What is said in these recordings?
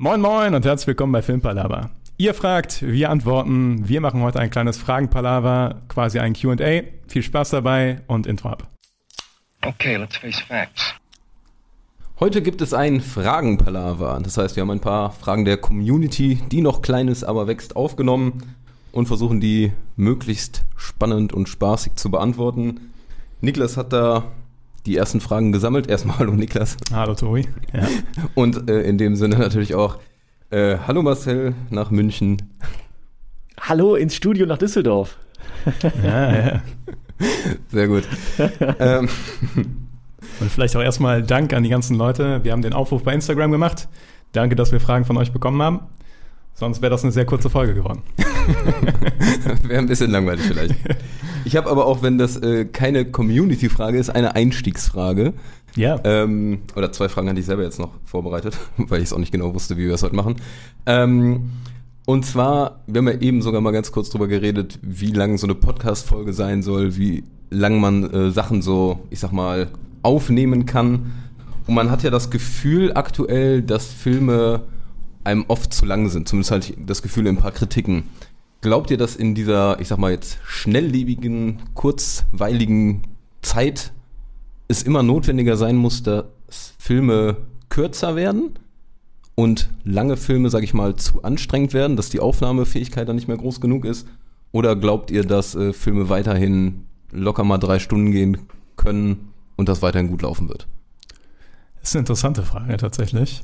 Moin Moin und herzlich willkommen bei Filmpalava. Ihr fragt, wir antworten. Wir machen heute ein kleines Fragenpalava, quasi ein Q&A. Viel Spaß dabei und Intro ab. Okay, let's face facts. Heute gibt es ein Fragenpalava. Das heißt, wir haben ein paar Fragen der Community, die noch klein ist, aber wächst, aufgenommen und versuchen die möglichst spannend und spaßig zu beantworten. Niklas hat da die ersten Fragen gesammelt. Erstmal hallo Niklas. Hallo Tori. Ja. Und äh, in dem Sinne natürlich auch äh, hallo Marcel nach München. Hallo ins Studio nach Düsseldorf. Ja, ja. Sehr gut. ähm, Und vielleicht auch erstmal Dank an die ganzen Leute. Wir haben den Aufruf bei Instagram gemacht. Danke, dass wir Fragen von euch bekommen haben. Sonst wäre das eine sehr kurze Folge geworden. Wäre ein bisschen langweilig vielleicht. Ich habe aber auch, wenn das äh, keine Community-Frage ist, eine Einstiegsfrage. Ja. Ähm, oder zwei Fragen hatte ich selber jetzt noch vorbereitet, weil ich es auch nicht genau wusste, wie wir es heute machen. Ähm, und zwar, wir haben ja eben sogar mal ganz kurz drüber geredet, wie lang so eine Podcast-Folge sein soll, wie lang man äh, Sachen so, ich sag mal, aufnehmen kann. Und man hat ja das Gefühl aktuell, dass Filme einem oft zu lang sind. Zumindest hatte ich das Gefühl in ein paar Kritiken. Glaubt ihr, dass in dieser, ich sag mal jetzt, schnelllebigen, kurzweiligen Zeit es immer notwendiger sein muss, dass Filme kürzer werden und lange Filme, sag ich mal, zu anstrengend werden, dass die Aufnahmefähigkeit dann nicht mehr groß genug ist? Oder glaubt ihr, dass äh, Filme weiterhin locker mal drei Stunden gehen können und das weiterhin gut laufen wird? Das ist eine interessante Frage tatsächlich.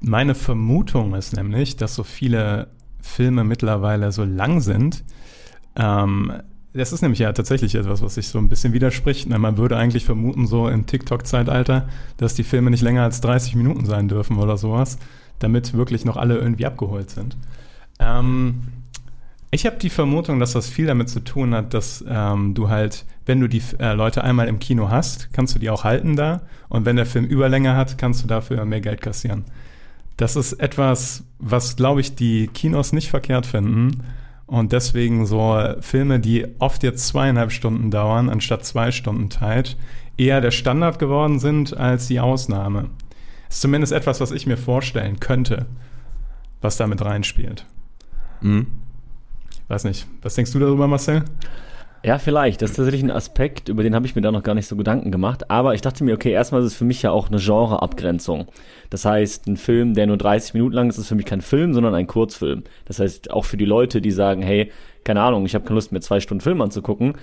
Meine Vermutung ist nämlich, dass so viele Filme mittlerweile so lang sind. Ähm, das ist nämlich ja tatsächlich etwas, was sich so ein bisschen widerspricht. Na, man würde eigentlich vermuten, so im TikTok-Zeitalter, dass die Filme nicht länger als 30 Minuten sein dürfen oder sowas, damit wirklich noch alle irgendwie abgeholt sind. Ähm, ich habe die Vermutung, dass das viel damit zu tun hat, dass ähm, du halt, wenn du die äh, Leute einmal im Kino hast, kannst du die auch halten da. Und wenn der Film Überlänge hat, kannst du dafür mehr Geld kassieren. Das ist etwas, was, glaube ich, die Kinos nicht verkehrt finden. Und deswegen so Filme, die oft jetzt zweieinhalb Stunden dauern, anstatt zwei Stunden Zeit, eher der Standard geworden sind als die Ausnahme. ist zumindest etwas, was ich mir vorstellen könnte, was da mit reinspielt. Mhm. Weiß nicht. Was denkst du darüber, Marcel? Ja, vielleicht. Das ist tatsächlich ein Aspekt, über den habe ich mir da noch gar nicht so Gedanken gemacht. Aber ich dachte mir, okay, erstmal ist es für mich ja auch eine Genreabgrenzung. Das heißt, ein Film, der nur 30 Minuten lang ist, ist für mich kein Film, sondern ein Kurzfilm. Das heißt, auch für die Leute, die sagen, hey, keine Ahnung, ich habe keine Lust, mir zwei Stunden Film anzugucken,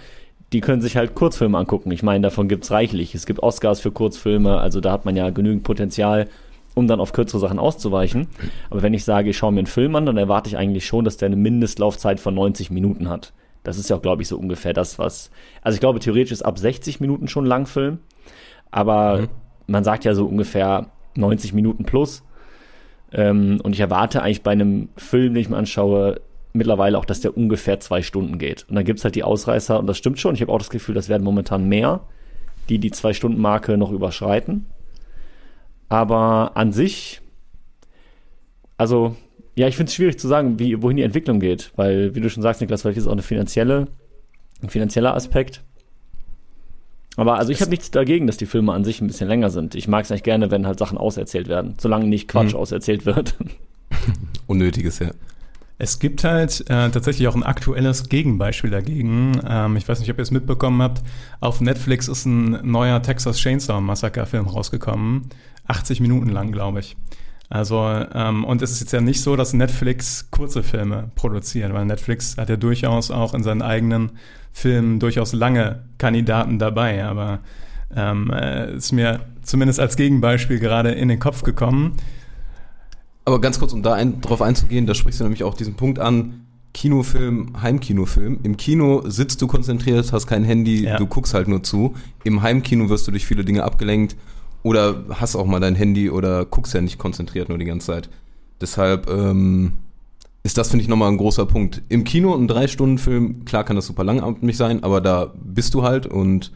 die können sich halt Kurzfilme angucken. Ich meine, davon gibt's reichlich. Es gibt Oscars für Kurzfilme, also da hat man ja genügend Potenzial, um dann auf kürzere Sachen auszuweichen. Aber wenn ich sage, ich schaue mir einen Film an, dann erwarte ich eigentlich schon, dass der eine Mindestlaufzeit von 90 Minuten hat. Das ist ja auch, glaube ich, so ungefähr das, was. Also ich glaube, theoretisch ist ab 60 Minuten schon Langfilm. Aber mhm. man sagt ja so ungefähr 90 Minuten plus. Ähm, und ich erwarte eigentlich bei einem Film, den ich mir anschaue, mittlerweile auch, dass der ungefähr zwei Stunden geht. Und dann gibt es halt die Ausreißer, und das stimmt schon. Ich habe auch das Gefühl, das werden momentan mehr, die die Zwei-Stunden-Marke noch überschreiten. Aber an sich, also ja, ich finde es schwierig zu sagen, wie, wohin die Entwicklung geht, weil, wie du schon sagst, Niklas, vielleicht ist es auch eine finanzielle, ein finanzieller Aspekt. Aber also ich habe nichts dagegen, dass die Filme an sich ein bisschen länger sind. Ich mag es eigentlich gerne, wenn halt Sachen auserzählt werden, solange nicht Quatsch mhm. auserzählt wird. Unnötiges, ja. Es gibt halt äh, tatsächlich auch ein aktuelles Gegenbeispiel dagegen. Ähm, ich weiß nicht, ob ihr es mitbekommen habt. Auf Netflix ist ein neuer Texas Chainsaw Massacre Film rausgekommen. 80 Minuten lang, glaube ich. Also, ähm, und es ist jetzt ja nicht so, dass Netflix kurze Filme produziert, weil Netflix hat ja durchaus auch in seinen eigenen Filmen durchaus lange Kandidaten dabei, aber ähm, äh, ist mir zumindest als Gegenbeispiel gerade in den Kopf gekommen. Aber ganz kurz, um da ein, drauf einzugehen, da sprichst du nämlich auch diesen Punkt an, Kinofilm, Heimkinofilm. Im Kino sitzt du konzentriert, hast kein Handy, ja. du guckst halt nur zu. Im Heimkino wirst du durch viele Dinge abgelenkt oder hast auch mal dein Handy oder guckst ja nicht konzentriert nur die ganze Zeit. Deshalb ähm, ist das, finde ich, nochmal ein großer Punkt. Im Kino ein Drei-Stunden-Film, klar kann das super langatmig sein, aber da bist du halt und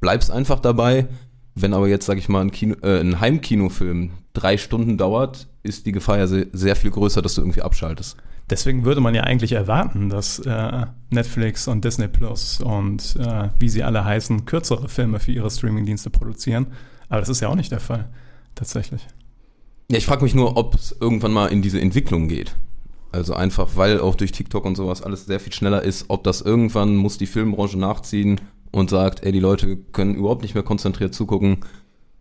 bleibst einfach dabei. Wenn aber jetzt, sag ich mal, ein, Kino, äh, ein Heimkinofilm drei Stunden dauert, ist die Gefahr ja sehr, sehr viel größer, dass du irgendwie abschaltest. Deswegen würde man ja eigentlich erwarten, dass äh, Netflix und Disney Plus und äh, wie sie alle heißen, kürzere Filme für ihre Streamingdienste produzieren. Aber das ist ja auch nicht der Fall, tatsächlich. Ja, ich frage mich nur, ob es irgendwann mal in diese Entwicklung geht. Also einfach, weil auch durch TikTok und sowas alles sehr viel schneller ist, ob das irgendwann muss die Filmbranche nachziehen und sagt, ey, die Leute können überhaupt nicht mehr konzentriert zugucken,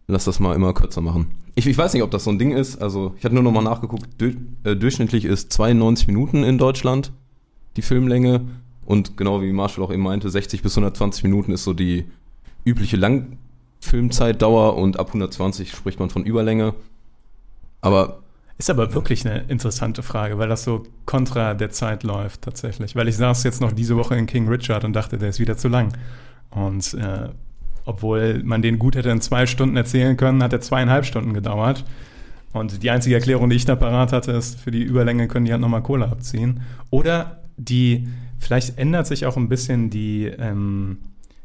lass das mal immer kürzer machen. Ich, ich weiß nicht, ob das so ein Ding ist. Also ich hatte nur noch mal nachgeguckt, du, äh, durchschnittlich ist 92 Minuten in Deutschland die Filmlänge und genau wie Marshall auch eben meinte, 60 bis 120 Minuten ist so die übliche Langfilmzeitdauer und ab 120 spricht man von Überlänge. Aber Ist aber wirklich eine interessante Frage, weil das so kontra der Zeit läuft tatsächlich. Weil ich saß jetzt noch diese Woche in King Richard und dachte, der ist wieder zu lang. Und äh, obwohl man den gut hätte in zwei Stunden erzählen können, hat er zweieinhalb Stunden gedauert. Und die einzige Erklärung, die ich da parat hatte, ist, für die Überlänge können die halt nochmal Kohle abziehen. Oder die, vielleicht ändert sich auch ein bisschen die, ähm,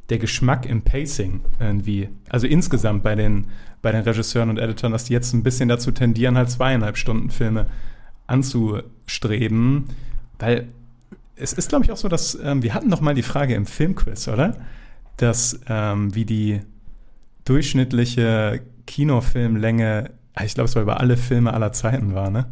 der Geschmack im Pacing irgendwie. Also insgesamt bei den, bei den Regisseuren und Editoren, dass die jetzt ein bisschen dazu tendieren, halt zweieinhalb Stunden Filme anzustreben. Weil es ist, glaube ich, auch so, dass ähm, wir hatten noch mal die Frage im Filmquiz, oder? Dass ähm, wie die durchschnittliche Kinofilmlänge, ah, ich glaube, es war über alle Filme aller Zeiten war, ne?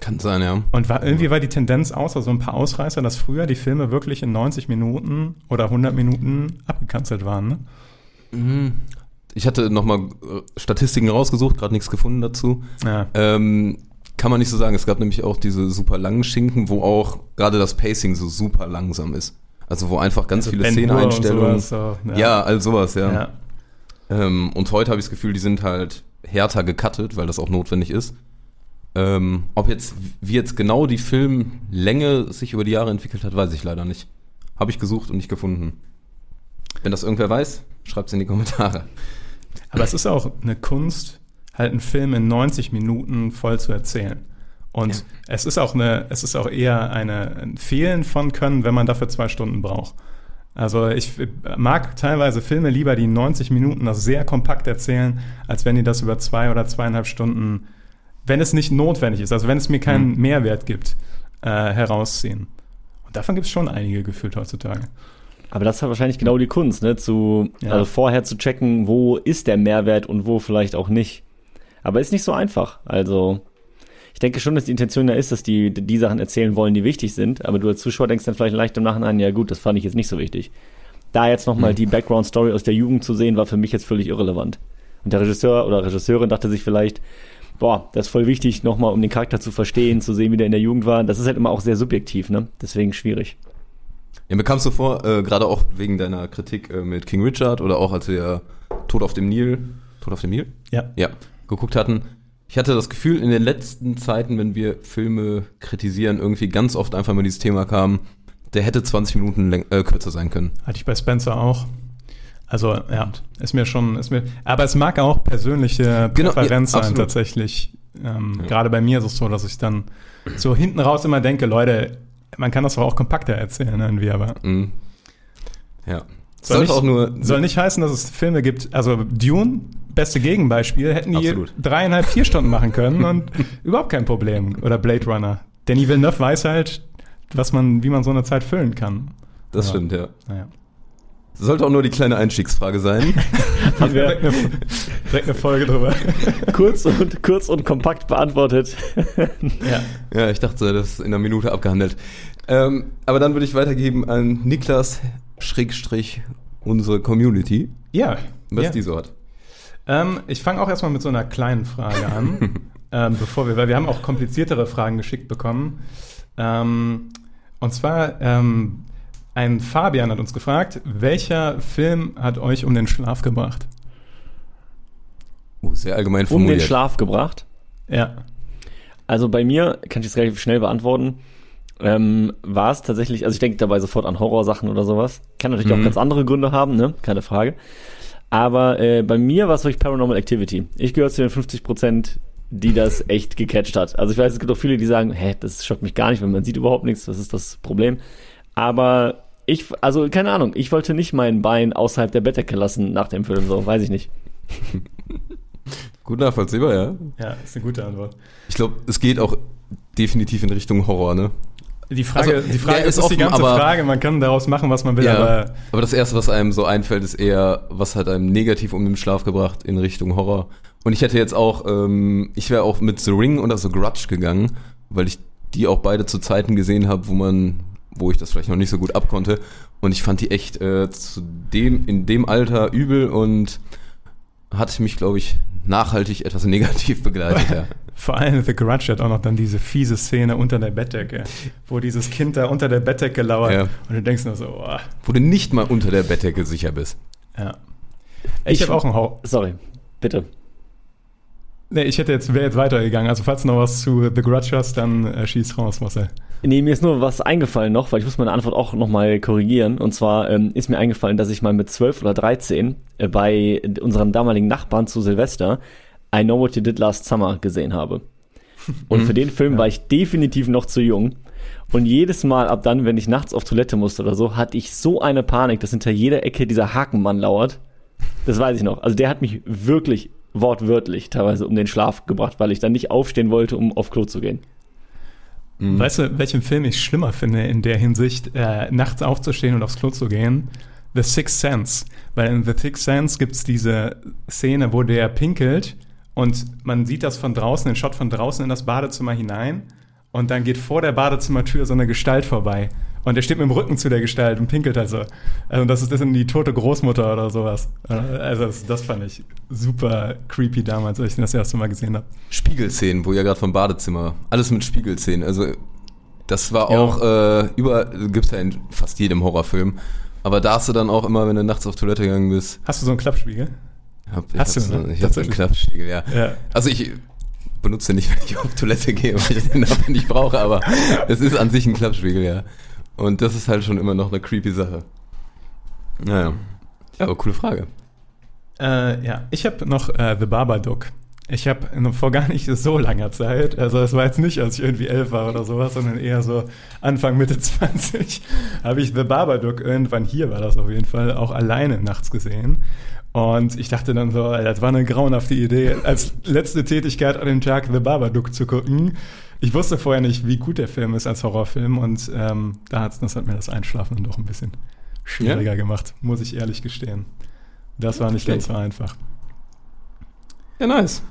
Kann sein, ja. Und war, irgendwie war die Tendenz außer so ein paar Ausreißer, dass früher die Filme wirklich in 90 Minuten oder 100 Minuten abgekanzelt waren, ne? Mhm. Ich hatte nochmal Statistiken rausgesucht, gerade nichts gefunden dazu. Ja. Ähm, kann man nicht so sagen. Es gab nämlich auch diese super langen Schinken, wo auch gerade das Pacing so super langsam ist. Also wo einfach ganz Also viele Ben sowas, so, ja. all sowas, ja. ja. Ähm, und heute habe ich das Gefühl, die sind halt härter gecuttet, weil das auch notwendig ist. Ähm, ob jetzt, wie jetzt genau die Filmlänge sich über die Jahre entwickelt hat, weiß ich leider nicht. Habe ich gesucht und nicht gefunden. Wenn das irgendwer weiß, schreibt es in die Kommentare. Aber es ist auch eine Kunst, halt einen Film in 90 Minuten voll zu erzählen. Und Ja. es ist auch eine, es ist auch eher eine, ein Fehlen von Können, wenn man dafür zwei Stunden braucht. Also ich mag teilweise Filme lieber, die in 90 Minuten das sehr kompakt erzählen, als wenn die das über zwei oder zweieinhalb Stunden, wenn es nicht notwendig ist, also wenn es mir keinen Mhm. Mehrwert gibt, äh, herausziehen. Und davon gibt es schon einige gefühlt heutzutage. Aber das ist wahrscheinlich genau die Kunst, ne? Zu, Ja. also vorher zu checken, wo ist der Mehrwert und wo vielleicht auch nicht. Aber ist nicht so einfach. Also, ich denke schon, dass die Intention ja ist, dass die die Sachen erzählen wollen, die wichtig sind. Aber du als Zuschauer denkst dann vielleicht leicht im Nachhinein, ja gut, das fand ich jetzt nicht so wichtig. Da jetzt nochmal Hm. die Background-Story aus der Jugend zu sehen, war für mich jetzt völlig irrelevant. Und der Regisseur oder Regisseurin dachte sich vielleicht, boah, das ist voll wichtig, nochmal um den Charakter zu verstehen, zu sehen, wie der in der Jugend war. Das ist halt immer auch sehr subjektiv, ne? Deswegen schwierig. Ja, mir kam es so vor, äh, gerade auch wegen deiner Kritik äh, mit King Richard oder auch als wir Tod auf dem Nil, Tod auf dem Nil? Ja. Ja, geguckt hatten. Ich hatte das Gefühl, in den letzten Zeiten, wenn wir Filme kritisieren, irgendwie ganz oft einfach mal dieses Thema kam, der hätte 20 Minuten äh, kürzer sein können. Hatte ich bei Spencer auch. Also, ja, ist mir schon, ist mir, aber es mag auch persönliche Genau, ja, Präferenz sein, absolut. tatsächlich. Ähm, Ja. Gerade bei mir ist es so, dass ich dann so hinten raus immer denke, Leute, man kann das doch auch kompakter erzählen, irgendwie, aber Mhm. Ja. soll nicht, auch nur. soll nicht heißen, dass es Filme gibt, also Dune, beste Gegenbeispiel, hätten die Absolut. dreieinhalb, vier Stunden machen können und überhaupt kein Problem. Oder Blade Runner. Denis Villeneuve weiß halt, was man, wie man so eine Zeit füllen kann. Das Ja. stimmt, ja. Naja. Sollte auch nur die kleine Einstiegsfrage sein. Haben wir Direkt eine, direkt eine Folge drüber. kurz und, kurz und kompakt beantwortet. ja. ja, ich dachte, das ist in einer Minute abgehandelt. Ähm, aber dann würde ich weitergeben an Niklas Schrägstrich unsere Community, Ja. was ja. die so hat. Ähm, ich fange auch erstmal mit so einer kleinen Frage an, ähm, bevor wir, weil wir haben auch kompliziertere Fragen geschickt bekommen. Ähm, und zwar, ähm, ein Fabian hat uns gefragt, welcher Film hat euch um den Schlaf gebracht? Oh, sehr allgemein Um formuliert. den Schlaf gebracht. Ja. Also bei mir, kann ich das relativ schnell beantworten, ähm, war es tatsächlich, also ich denke dabei sofort an Horrorsachen oder sowas. Kann natürlich Mhm. auch ganz andere Gründe haben, ne? Keine Frage. Aber äh, bei mir war es wirklich Paranormal Activity. Ich gehöre zu den 50 Prozent, die das echt gecatcht hat. Also ich weiß, es gibt auch viele, die sagen, hä, das schockt mich gar nicht, weil man sieht überhaupt nichts, was ist das Problem? Aber ich, also keine Ahnung, ich wollte nicht mein Bein außerhalb der Bettdecke lassen nach dem Film, so, weiß ich nicht. Gut nachvollziehbar, ja. Ja, ist eine gute Antwort. Ich glaube, es geht auch definitiv in Richtung Horror, ne? Die Frage, Also, die Frage ja, ist, ist ist die offen, ganze aber- Frage, man kann daraus machen, was man will, aber aber das erste, was einem so einfällt, ist eher, was hat einem negativ um den Schlaf gebracht in Richtung Horror. Und ich hätte jetzt auch, ähm, ich wäre auch mit The Ring oder The Grudge gegangen, weil ich die auch beide zu Zeiten gesehen habe, wo man, wo ich das vielleicht noch nicht so gut abkonnte. Und ich fand die echt äh, zu dem, in dem Alter übel und hat mich, glaube ich, nachhaltig etwas negativ begleitet. Ja. Vor allem The Grudge hat auch noch dann diese fiese Szene unter der Bettdecke, wo dieses Kind da unter der Bettdecke lauert Ja. und du denkst nur so, oh, Wo du nicht mal unter der Bettdecke sicher bist. ja. Ich, Ich- habe auch einen Horror. Sorry, bitte. Nee, ich hätte jetzt, wäre jetzt weitergegangen. Also falls du noch was zu The Grudge hast, dann äh, schieß raus, Marcel. Nee, mir ist nur was eingefallen noch, weil ich muss meine Antwort auch nochmal korrigieren. Und zwar ähm, ist mir eingefallen, dass ich mal mit 12 oder 13 äh, bei unseren damaligen Nachbarn zu Silvester I Know What You Did Last Summer gesehen habe. Und für den Film war ich definitiv noch zu jung. Und jedes Mal ab dann, wenn ich nachts auf Toilette musste oder so, hatte ich so eine Panik, dass hinter jeder Ecke dieser Hakenmann lauert. Das weiß ich noch. Also der hat mich wirklich wortwörtlich teilweise um den Schlaf gebracht, weil ich dann nicht aufstehen wollte, um auf Klo zu gehen. Mhm. Weißt du, welchen Film ich schlimmer finde in der Hinsicht, äh, nachts aufzustehen und aufs Klo zu gehen? The Sixth Sense. Weil in The Sixth Sense gibt es diese Szene, wo der pinkelt und man sieht das von draußen, den Shot von draußen in das Badezimmer hinein und dann geht vor der Badezimmertür so eine Gestalt vorbei. Und er steht mit dem Rücken zu der Gestalt und pinkelt halt so. Also das ist das ist die tote Großmutter oder sowas. Also das, das fand ich super creepy damals, als ich das erste Mal gesehen habe. Spiegelszenen, wo ihr gerade vom Badezimmer, alles mit Spiegelszenen. Also das war Ja. auch äh, über, gibt's ja in fast jedem Horrorfilm. Aber da hast du dann auch immer, wenn du nachts auf Toilette gegangen bist, Hast du so einen Klappspiegel? hab, Hast du, hab, ne? so- ich hab so einen. Klappspiegel, ja. Ja. Also ich benutze nicht, wenn ich auf Toilette gehe, weil ich den dafür nicht brauche, aber es ist an sich ein Klappspiegel, ja. Und das ist halt schon immer noch eine creepy Sache. Naja. Ja, aber coole Frage. Äh, ja, ich habe noch äh, The Babadook. Ich habe vor gar nicht so langer Zeit, also es war jetzt nicht, als ich irgendwie elf war oder sowas, sondern eher so Anfang, Mitte 20, habe ich The Babadook irgendwann hier war das auf jeden Fall auch alleine nachts gesehen. Und ich dachte dann so, das war eine grauenhafte Idee, als letzte Tätigkeit an dem Tag The Babadook zu gucken. Ich wusste vorher nicht, wie gut der Film ist als Horrorfilm und ähm, da hat's, das hat mir das Einschlafen dann doch ein bisschen schwieriger gemacht, muss ich ehrlich gestehen. Das war nicht ganz so einfach. Ja, nice.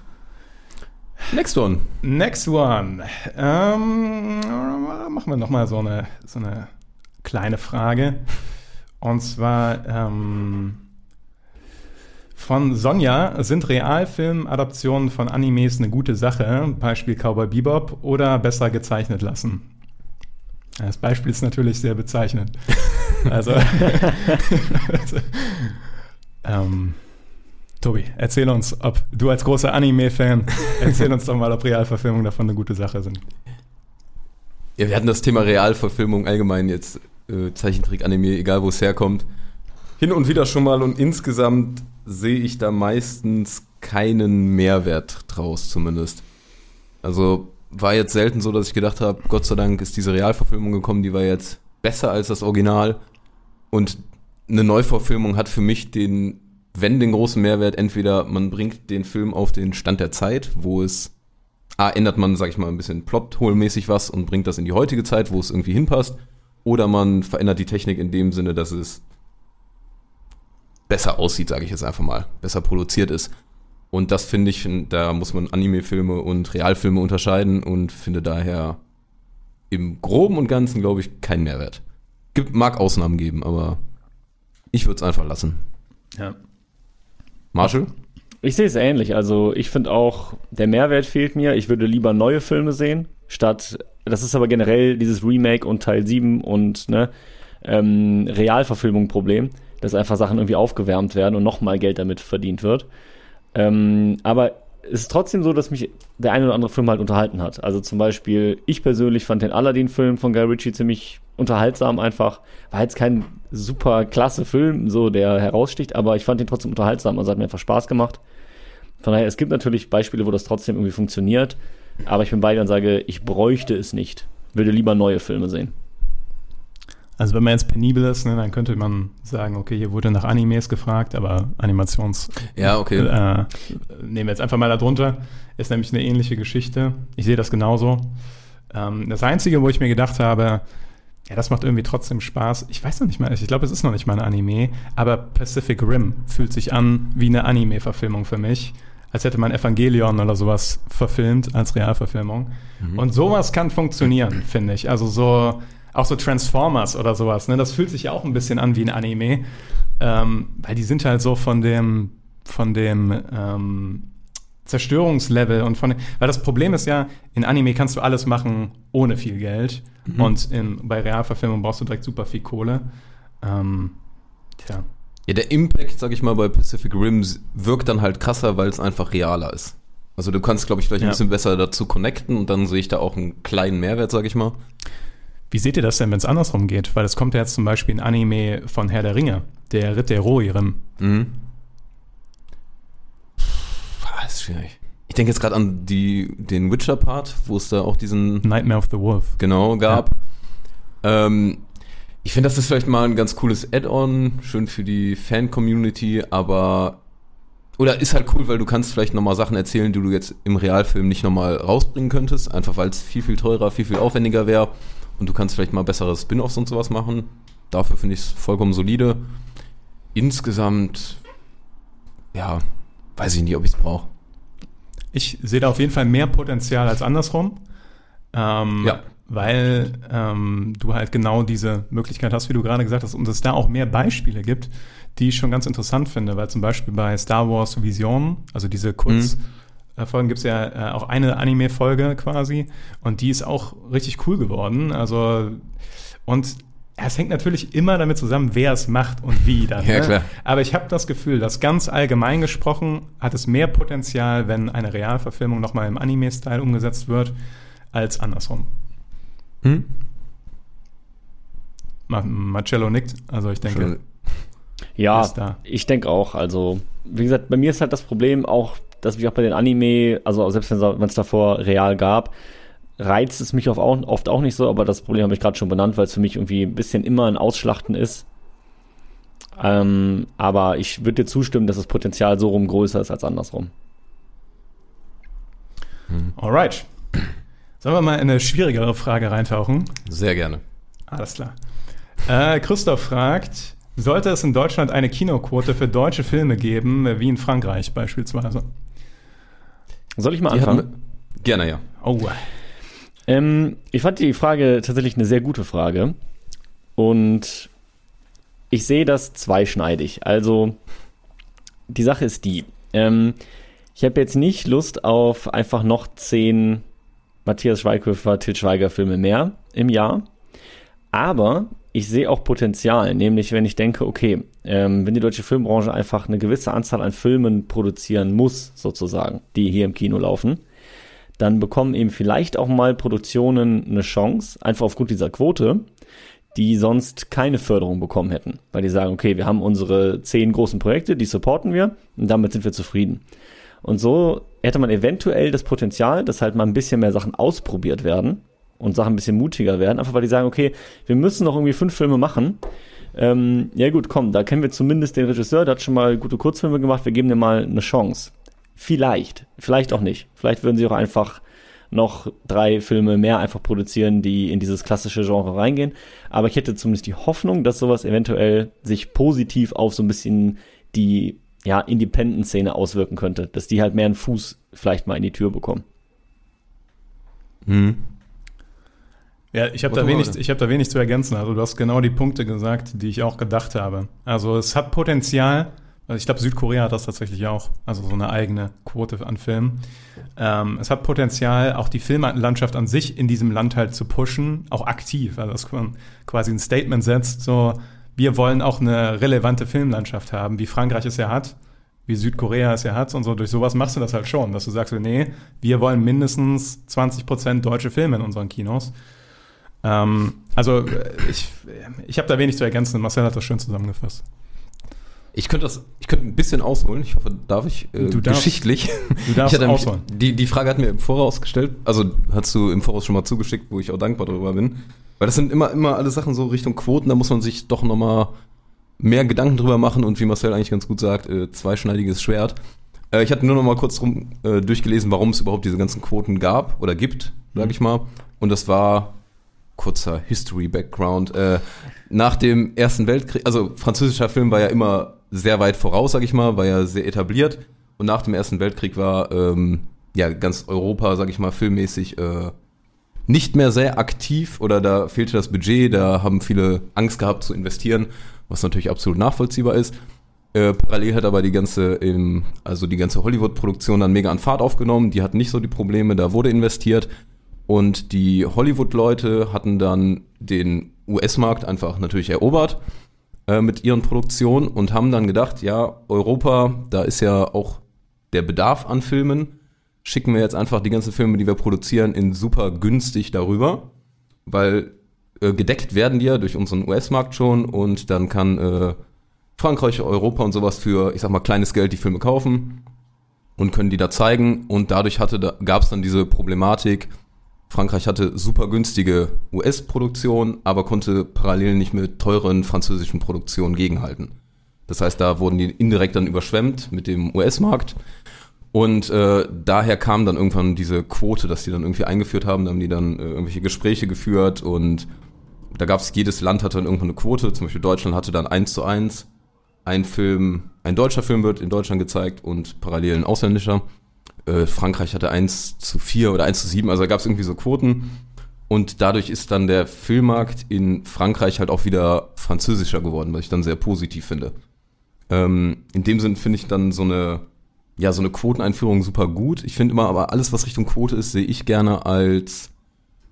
Next one. Next one. Ähm, machen wir nochmal so eine, so eine kleine Frage. Und zwar ähm, von Sonja, sind Realfilm-Adaptionen von Animes eine gute Sache? Beispiel Cowboy Bebop oder besser gezeichnet lassen? Das Beispiel ist natürlich sehr bezeichnend. Also, ähm, Tobi, erzähl uns, ob du als großer Anime-Fan, erzähl uns doch mal, ob Realverfilmungen davon eine gute Sache sind. Ja, wir hatten das Thema Realverfilmung allgemein jetzt, äh, Zeichentrick-Anime, egal wo es herkommt. Hin und wieder schon mal und insgesamt sehe ich da meistens keinen Mehrwert draus zumindest. Also war jetzt selten so, dass ich gedacht habe, Gott sei Dank ist diese Realverfilmung gekommen, die war jetzt besser als das Original. Und eine Neuverfilmung hat für mich den, wenn den großen Mehrwert, entweder man bringt den Film auf den Stand der Zeit, wo es A, ändert man, sag ich mal, ein bisschen Plot-Hole-mäßig was und bringt das in die heutige Zeit, wo es irgendwie hinpasst. Oder man verändert die Technik in dem Sinne, dass es besser aussieht, sage ich jetzt einfach mal, besser produziert ist. Und das finde ich, da muss man Anime-Filme und Realfilme unterscheiden und finde daher im Groben und Ganzen, glaube ich, keinen Mehrwert. Gibt, mag Ausnahmen geben, aber ich würde es einfach lassen. Ja. Marshall? Ich sehe es ähnlich. Also ich finde auch, der Mehrwert fehlt mir. Ich würde lieber neue Filme sehen, statt, das ist aber generell dieses Remake und Teil 7 und ne, ähm, Realverfilmung-Problem, dass einfach Sachen irgendwie aufgewärmt werden und nochmal Geld damit verdient wird. Ähm, aber es ist trotzdem so, dass mich der eine oder andere Film halt unterhalten hat. Also zum Beispiel, ich persönlich fand den Aladdin-Film von Guy Ritchie ziemlich unterhaltsam einfach. War jetzt kein super klasse Film, so der heraussticht, aber ich fand ihn trotzdem unterhaltsam. Also hat mir einfach Spaß gemacht. Von daher, es gibt natürlich Beispiele, wo das trotzdem irgendwie funktioniert, aber ich bin bei dir und sage, ich bräuchte es nicht. Würde lieber neue Filme sehen. Also wenn man jetzt penibel ist, ne, dann könnte man sagen, okay, hier wurde nach Animes gefragt, aber Animations Ja, okay. äh, nehmen wir jetzt einfach mal darunter. Ist nämlich eine ähnliche Geschichte. Ich sehe das genauso. Ähm, das Einzige, wo ich mir gedacht habe, ja, das macht irgendwie trotzdem Spaß. Ich weiß noch nicht mal, ich glaube, es ist noch nicht mal ein Anime, aber Pacific Rim fühlt sich an wie eine Anime-Verfilmung für mich. als hätte man Evangelion oder sowas verfilmt als Realverfilmung. Und sowas kann funktionieren, finde ich. Also so, auch so Transformers oder sowas, ne? Das fühlt sich ja auch ein bisschen an wie ein Anime. Ähm, weil die sind halt so von dem, von dem ähm, Zerstörungslevel und von weil das Problem ist ja, in Anime kannst du alles machen ohne viel Geld und in, bei Realverfilmung brauchst du direkt super viel Kohle. Ähm, tja. Ja, der Impact, sag ich mal, bei Pacific Rim wirkt dann halt krasser, weil es einfach realer ist. Also du kannst, glaube ich, vielleicht ein Ja. bisschen besser dazu connecten und dann sehe ich da auch einen kleinen Mehrwert, sag ich mal. Wie seht ihr das denn, wenn es andersrum geht? Weil es kommt ja jetzt zum Beispiel ein Anime von Herr der Ringe, der Ritt der Rohirrim. Mhm. Ah, ist schwierig. Ich denke jetzt gerade an die, den Witcher-Part, wo es da auch diesen Nightmare of the Wolf. genau gab. Ähm, ich finde, das ist vielleicht mal ein ganz cooles Add-on, schön für die Fan-Community, aber oder ist halt cool, weil du kannst vielleicht nochmal Sachen erzählen, die du jetzt im Realfilm nicht nochmal rausbringen könntest, einfach weil es viel, viel teurer, viel, viel aufwendiger wäre und du kannst vielleicht mal bessere Spin-offs und sowas machen. Dafür finde ich es vollkommen solide. Insgesamt, ja, weiß ich nicht, ob ich es brauche. Ich sehe da auf jeden Fall mehr Potenzial als andersrum. Ähm, Ja. Weil ähm, du halt genau diese Möglichkeit hast, wie du gerade gesagt hast, und es da auch mehr Beispiele gibt, die ich schon ganz interessant finde, weil zum Beispiel bei Star Wars Vision, also diese Kurzfolgen, gibt es ja äh, auch eine Anime-Folge quasi, und die ist auch richtig cool geworden. Also, und es hängt natürlich immer damit zusammen, wer es macht und wie dann. Ja, ne? klar. Aber ich habe das Gefühl, dass ganz allgemein gesprochen hat es mehr Potenzial, wenn eine Realverfilmung nochmal im Anime-Style umgesetzt wird, als andersrum. Hm? Ma Marcello nickt, also ich denke, Schön. Ja, ich denke auch. Also, wie gesagt, bei mir ist halt das Problem auch, dass mich auch bei den Anime, also selbst wenn es davor real gab, reizt es mich oft auch, oft auch nicht so, aber das Problem habe ich gerade schon benannt, weil es für mich irgendwie ein bisschen immer ein Ausschlachten ist. Ähm, aber ich würde dir zustimmen, dass das Potenzial so rum größer ist als andersrum. alright. Sollen wir mal in eine schwierigere Frage reintauchen? Sehr gerne. Alles klar. Äh, Christoph fragt, sollte es in Deutschland eine Kinoquote für deutsche Filme geben, wie in Frankreich beispielsweise? Soll ich mal Die anfangen? hatten, gerne, ja. Oh, Ähm, ich fand die Frage tatsächlich eine sehr gute Frage. Und ich sehe das zweischneidig. Also, die Sache ist die. Ähm, ich habe jetzt nicht Lust auf einfach noch zehn Matthias Schweighöfer, Til Schweiger Filme mehr im Jahr. Aber ich sehe auch Potenzial, nämlich wenn ich denke, okay, ähm, wenn die deutsche Filmbranche einfach eine gewisse Anzahl an Filmen produzieren muss, sozusagen, die hier im Kino laufen, dann bekommen eben vielleicht auch mal Produktionen eine Chance, einfach aufgrund dieser Quote, die sonst keine Förderung bekommen hätten. Weil die sagen, okay, wir haben unsere zehn großen Projekte, die supporten wir und damit sind wir zufrieden. Und so hätte man eventuell das Potenzial, dass halt mal ein bisschen mehr Sachen ausprobiert werden und Sachen ein bisschen mutiger werden, einfach weil die sagen, okay, wir müssen noch irgendwie fünf Filme machen. Ähm, ja gut, komm, da kennen wir zumindest den Regisseur, der hat schon mal gute Kurzfilme gemacht, wir geben dir mal eine Chance. Vielleicht, vielleicht auch nicht. Vielleicht würden sie auch einfach noch drei Filme mehr einfach produzieren, die in dieses klassische Genre reingehen. Aber ich hätte zumindest die Hoffnung, dass sowas eventuell sich positiv auf so ein bisschen die ja, Independent-Szene auswirken könnte. Dass die halt mehr einen Fuß vielleicht mal in die Tür bekommen. Hm. Ja, ich habe da, wenig, ich hab da wenig zu ergänzen. Also du hast genau die Punkte gesagt, die ich auch gedacht habe. Also es hat Potenzial. Also ich glaube, Südkorea hat das tatsächlich auch. Also so eine eigene Quote an Filmen. Ähm, es hat Potenzial, auch die Filmlandschaft an sich in diesem Land halt zu pushen, auch aktiv. Also dass man quasi ein Statement setzt, so wir wollen auch eine relevante Filmlandschaft haben, wie Frankreich es ja hat, wie Südkorea es ja hat und so. Durch sowas machst du das halt schon, dass du sagst, nee, wir wollen mindestens 20% deutsche Filme in unseren Kinos. Ähm, also äh, ich, ich habe da wenig zu ergänzen. Marcel hat das schön zusammengefasst. Ich könnte das, ich könnte ein bisschen ausholen. Ich hoffe, darf ich äh, Du darfst. geschichtlich. Du darfst ich hatte nämlich- ausholen. Die, die Frage hat mir im Voraus gestellt, also hast du im Voraus schon mal zugeschickt, wo ich auch dankbar darüber bin. Weil das sind immer, immer alle Sachen so Richtung Quoten, da muss man sich doch nochmal mehr Gedanken drüber machen und wie Marcel eigentlich ganz gut sagt, äh, zweischneidiges Schwert. Äh, ich hatte nur noch mal kurz drum, äh, durchgelesen, warum es überhaupt diese ganzen Quoten gab oder gibt, sag ich mal. Und das war kurzer History-Background. Äh, nach dem Ersten Weltkrieg, also französischer Film war ja immer sehr weit voraus, sag ich mal, war ja sehr etabliert. Und nach dem Ersten Weltkrieg war ähm, ja ganz Europa, sag ich mal, filmmäßig äh, nicht mehr sehr aktiv oder da fehlte das Budget, da haben viele Angst gehabt zu investieren, was natürlich absolut nachvollziehbar ist. Äh, parallel hat aber die ganze, also ganze Hollywood-Produktion dann mega an Fahrt aufgenommen. Die hatten nicht so die Probleme, da wurde investiert. Und die Hollywood-Leute hatten dann den US-Markt einfach natürlich erobert äh, mit ihren Produktionen und haben dann gedacht, ja, Europa, da ist ja auch der Bedarf an Filmen. Schicken wir jetzt einfach die ganzen Filme, die wir produzieren, in super günstig darüber, weil äh, gedeckt werden die ja durch unseren US-Markt schon und dann kann äh, Frankreich, Europa und sowas für, ich sag mal, kleines Geld die Filme kaufen und können die da zeigen und dadurch da, gab es dann diese Problematik, Frankreich hatte super günstige US-Produktion, aber konnte parallel nicht mit teuren französischen Produktionen gegenhalten. Das heißt, da wurden die indirekt dann überschwemmt mit dem US-Markt. Und äh, daher kam dann irgendwann diese Quote, dass die dann irgendwie eingeführt haben. Da haben die dann äh, irgendwelche Gespräche geführt und da gab es, jedes Land hatte dann irgendwann eine Quote. Zum Beispiel Deutschland hatte dann eins zu eins. Ein Film, ein deutscher Film wird in Deutschland gezeigt und parallel ein ausländischer. Äh, Frankreich hatte 1 zu 4 oder 1 zu 7, also da gab es irgendwie so Quoten. Und dadurch ist dann der Filmmarkt in Frankreich halt auch wieder französischer geworden, was ich dann sehr positiv finde. Ähm, in dem Sinn finde ich dann so eine, ja, so eine Quoteneinführung super gut. Ich finde immer, aber alles, was Richtung Quote ist, sehe ich gerne als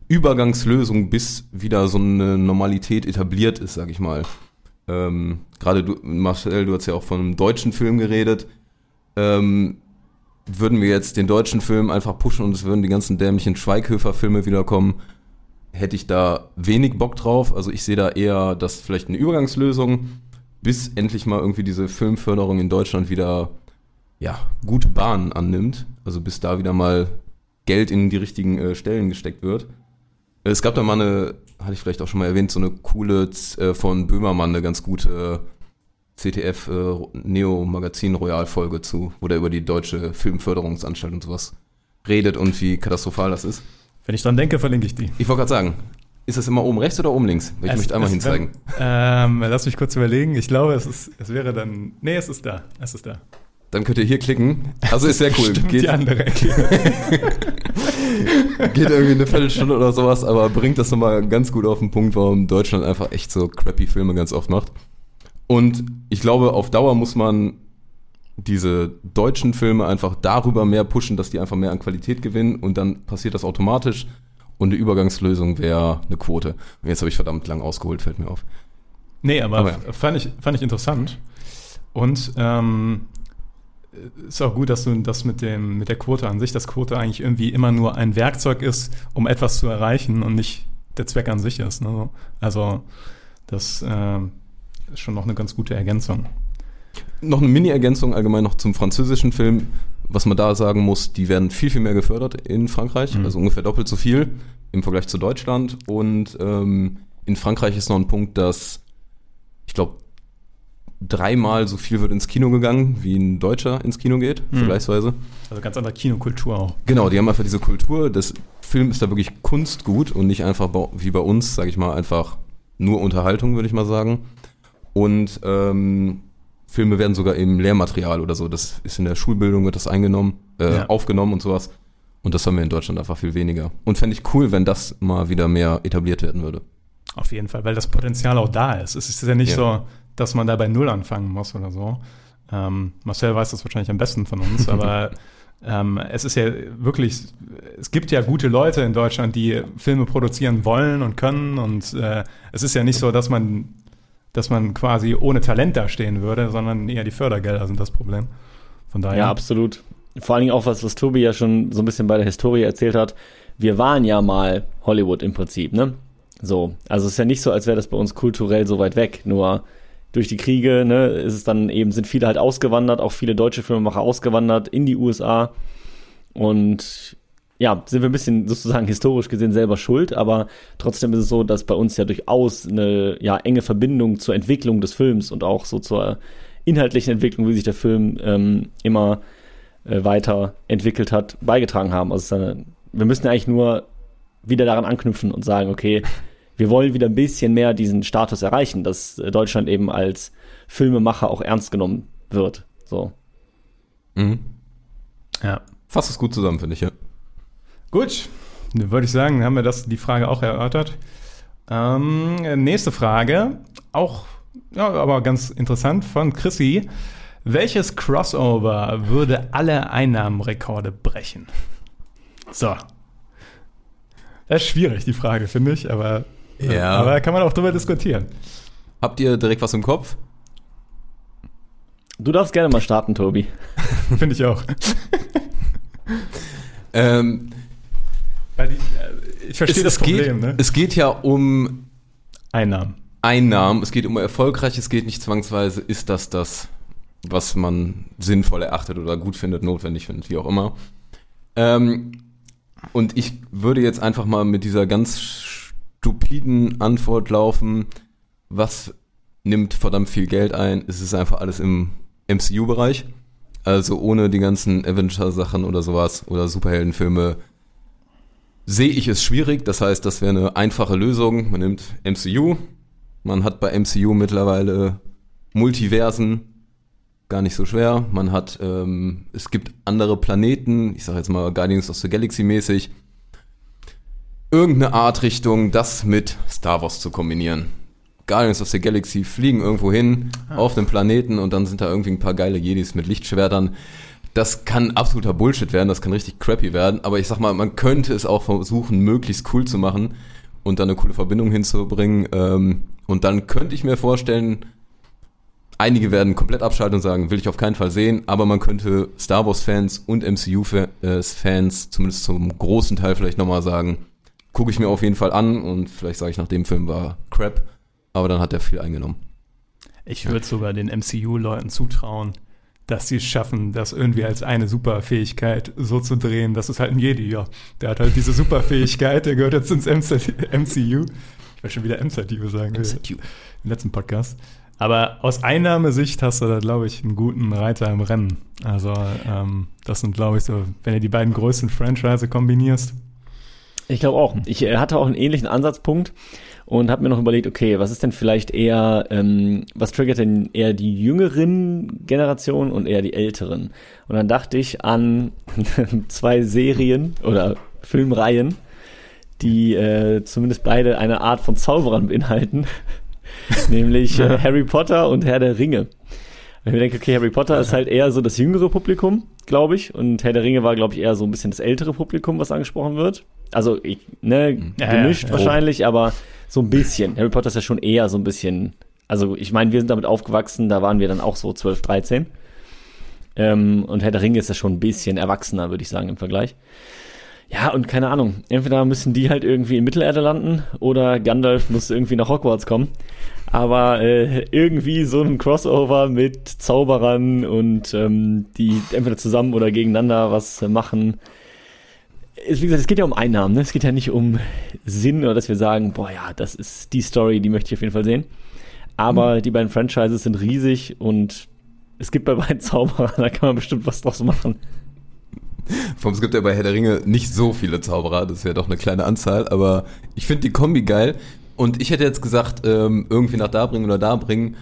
Übergangslösung, bis wieder so eine Normalität etabliert ist, sag ich mal. Ähm, Gerade du, Marcel, du hast ja auch von einem deutschen Film geredet. Ähm, würden wir jetzt den deutschen Film einfach pushen und es würden die ganzen dämlichen Schweighöfer-Filme wiederkommen, hätte ich da wenig Bock drauf. Also ich sehe da eher das vielleicht eine Übergangslösung, bis endlich mal irgendwie diese Filmförderung in Deutschland wieder ja, gute Bahnen annimmt. Also bis da wieder mal Geld in die richtigen äh, Stellen gesteckt wird. Es gab da mal eine, hatte ich vielleicht auch schon mal erwähnt, so eine coole äh, von Böhmermann, eine ganz gute CTF äh, Neo Magazin Royal Folge zu, wo der über die deutsche Filmförderungsanstalt und sowas redet und wie katastrophal das ist. Wenn ich dran denke, verlinke ich die. Ich wollte gerade sagen, ist das immer oben rechts oder oben links? Ich es, möchte einmal hinzeigen. Ähm, lass mich kurz überlegen. Ich glaube, es, ist, es wäre dann. Nee, es ist da. Es ist da. Dann könnt ihr hier klicken. Also ist sehr cool. Geht, die andere geht irgendwie eine Viertelstunde oder sowas, aber bringt das nochmal ganz gut auf den Punkt, warum Deutschland einfach echt so crappy Filme ganz oft macht. Und ich glaube, auf Dauer muss man diese deutschen Filme einfach darüber mehr pushen, dass die einfach mehr an Qualität gewinnen und dann passiert das automatisch. Und eine Übergangslösung wäre eine Quote. Und jetzt habe ich verdammt lang ausgeholt, fällt mir auf. Nee, aber, aber ja. fand, ich, fand ich interessant. Und ähm, ist auch gut, dass du das mit, dem, mit der Quote an sich, dass Quote eigentlich irgendwie immer nur ein Werkzeug ist, um etwas zu erreichen und nicht der Zweck an sich ist. Ne? Also das äh, ist schon noch eine ganz gute Ergänzung. Noch eine Mini-Ergänzung allgemein noch zum französischen Film. Was man da sagen muss, die werden viel, viel mehr gefördert in Frankreich, mhm. also ungefähr doppelt so viel im Vergleich zu Deutschland. Und ähm, in Frankreich ist noch ein Punkt, dass ich glaube, dreimal so viel wird ins Kino gegangen, wie ein Deutscher ins Kino geht, mhm. vergleichsweise. Also ganz andere Kinokultur auch. Genau, die haben einfach diese Kultur. Das Film ist da wirklich Kunstgut und nicht einfach wie bei uns, sage ich mal, einfach nur Unterhaltung, würde ich mal sagen. Und ähm, Filme werden sogar im Lehrmaterial oder so. Das ist in der Schulbildung, wird das eingenommen, äh, ja. aufgenommen und sowas. Und das haben wir in Deutschland einfach viel weniger. Und fände ich cool, wenn das mal wieder mehr etabliert werden würde. Auf jeden Fall, weil das Potenzial auch da ist. Es ist ja nicht ja. so, dass man da bei Null anfangen muss oder so. Ähm, Marcel weiß das wahrscheinlich am besten von uns, aber ähm, es ist ja wirklich, es gibt ja gute Leute in Deutschland, die Filme produzieren wollen und können und äh, es ist ja nicht so, dass man dass man quasi ohne Talent dastehen würde, sondern eher die Fördergelder sind das Problem. Von daher. Ja, absolut. Vor allen Dingen auch was, was Tobi ja schon so ein bisschen bei der Historie erzählt hat. Wir waren ja mal Hollywood im Prinzip, ne? So. Also es ist ja nicht so, als wäre das bei uns kulturell so weit weg. Nur durch die Kriege, ne, ist es dann eben, sind viele halt ausgewandert, auch viele deutsche Filmemacher ausgewandert in die USA. Und ja, sind wir ein bisschen sozusagen historisch gesehen selber schuld, aber trotzdem ist es so, dass bei uns ja durchaus eine ja, enge Verbindung zur Entwicklung des Films und auch so zur inhaltlichen Entwicklung, wie sich der Film ähm, immer äh, weiter entwickelt hat, beigetragen haben. Also eine, wir müssen eigentlich nur wieder daran anknüpfen und sagen, okay, wir wollen wieder ein bisschen mehr diesen Status erreichen, dass Deutschland eben als Filmemacher auch ernst genommen wird. So. Mhm. Ja. Fasst es gut zusammen, finde ich, ja. Gut, dann würde ich sagen, haben wir das, die Frage auch erörtert. Ähm, nächste Frage, auch, ja, aber ganz interessant von Chrissy. Welches Crossover würde alle Einnahmenrekorde brechen? So. Das ist schwierig, die Frage, finde ich, aber, Ja. aber kann man auch drüber diskutieren. Habt ihr direkt was im Kopf? Du darfst gerne mal starten, Tobi. Finde ich auch. Ähm, die, äh, ich verstehe das Problem, geht, ne? es geht ja um Einnahmen. Einnahmen, es geht um erfolgreich, es geht nicht zwangsweise, ist das das, was man sinnvoll erachtet oder gut findet, notwendig findet, wie auch immer. Ähm, und ich würde jetzt einfach mal mit dieser ganz stupiden Antwort laufen, was nimmt verdammt viel Geld ein? Es ist einfach alles im MCU-Bereich. Also ohne die ganzen Avenger-Sachen oder sowas oder Superheldenfilme sehe ich es schwierig. Das heißt, das wäre eine einfache Lösung. Man nimmt MCU. Man hat bei MCU mittlerweile Multiversen. Gar nicht so schwer. Man hat, ähm, es gibt andere Planeten. Ich sage jetzt mal Guardians of the Galaxy mäßig. Irgendeine Art Richtung, das mit Star Wars zu kombinieren. Guardians of the Galaxy fliegen irgendwo hin auf den Planeten und dann sind da irgendwie ein paar geile Jedis mit Lichtschwertern. Das kann absoluter Bullshit werden, das kann richtig crappy werden, aber ich sag mal, man könnte es auch versuchen, möglichst cool zu machen und dann eine coole Verbindung hinzubringen. Ähm, und dann könnte ich mir vorstellen, einige werden komplett abschalten und sagen, will ich auf keinen Fall sehen, aber man könnte Star Wars-Fans und MCU-Fans zumindest zum großen Teil vielleicht nochmal sagen, gucke ich mir auf jeden Fall an und vielleicht sage ich nach dem Film war crap, aber dann hat er viel eingenommen. Ich würde sogar den MCU-Leuten zutrauen, dass sie es schaffen, das irgendwie als eine Superfähigkeit so zu drehen. Das ist halt ein Jedi, ja. Der hat halt diese Superfähigkeit, der gehört jetzt ins MCU. Ich will schon wieder MCU sagen. MCU. Im letzten Podcast. Aber aus Einnahmesicht hast du da, glaube ich, einen guten Reiter im Rennen. Also, ähm, das sind, glaube ich, so, wenn du die beiden größten Franchise kombinierst. Ich glaube auch. Ich äh, hatte auch einen ähnlichen Ansatzpunkt und habe mir noch überlegt, okay, was ist denn vielleicht eher, ähm, was triggert denn eher die jüngeren Generationen und eher die älteren? Und dann dachte ich an zwei Serien oder Filmreihen, die äh, zumindest beide eine Art von Zauberern beinhalten, nämlich äh, Harry Potter und Herr der Ringe. Wenn ich mir denke, okay, Harry Potter ist halt eher so das jüngere Publikum, glaube ich, und Herr der Ringe war, glaube ich, eher so ein bisschen das ältere Publikum, was angesprochen wird. Also, ich, ne, Ja, gemischt ja, ja. wahrscheinlich, aber so ein bisschen. Harry Potter ist ja schon eher so ein bisschen, also ich meine, wir sind damit aufgewachsen, da waren wir dann auch so 12, 13. Ähm, und Herr der Ringe ist ja schon ein bisschen erwachsener, würde ich sagen, im Vergleich. Ja, und keine Ahnung. Entweder müssen die halt irgendwie in Mittelerde landen oder Gandalf muss irgendwie nach Hogwarts kommen. Aber äh, irgendwie so ein Crossover mit Zauberern und ähm, die entweder zusammen oder gegeneinander was äh, machen. Es, wie gesagt, es geht ja um Einnahmen. Ne? Es geht ja nicht um Sinn oder dass wir sagen, boah ja, das ist die Story, die möchte ich auf jeden Fall sehen. Aber die beiden Franchises sind riesig und es gibt bei beiden Zauberern, da kann man bestimmt was draus machen. Es gibt ja bei Herr der Ringe nicht so viele Zauberer, das ist ja doch eine kleine Anzahl, aber ich finde die Kombi geil. Und ich hätte jetzt gesagt, ähm, irgendwie nach da bringen oder da bringen.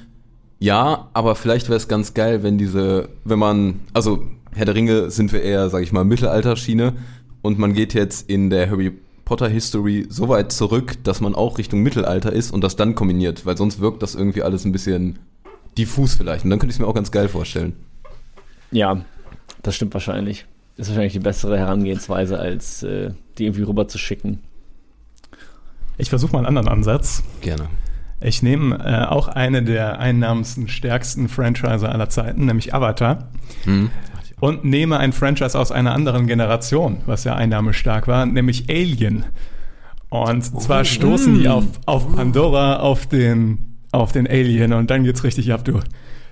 Ja, aber vielleicht wäre es ganz geil, wenn diese, wenn man, also Herr der Ringe sind wir eher, sag ich mal, Mittelalterschiene und man geht jetzt in der Harry Potter History so weit zurück, dass man auch Richtung Mittelalter ist und das dann kombiniert, weil sonst wirkt das irgendwie alles ein bisschen diffus vielleicht. Und dann könnte ich es mir auch ganz geil vorstellen. Ja, das stimmt wahrscheinlich. Ist wahrscheinlich die bessere Herangehensweise, als äh, die irgendwie rüber zu schicken. Ich versuche mal einen anderen Ansatz. Gerne. Ich nehme äh, auch eine der einnahmenstärksten Franchise aller Zeiten, nämlich Avatar. Hm. Und nehme ein Franchise aus einer anderen Generation, was ja einnahmestark war, nämlich Alien. Und zwar stoßen die auf, auf Pandora, auf den, auf den Alien und dann geht's richtig ab, du.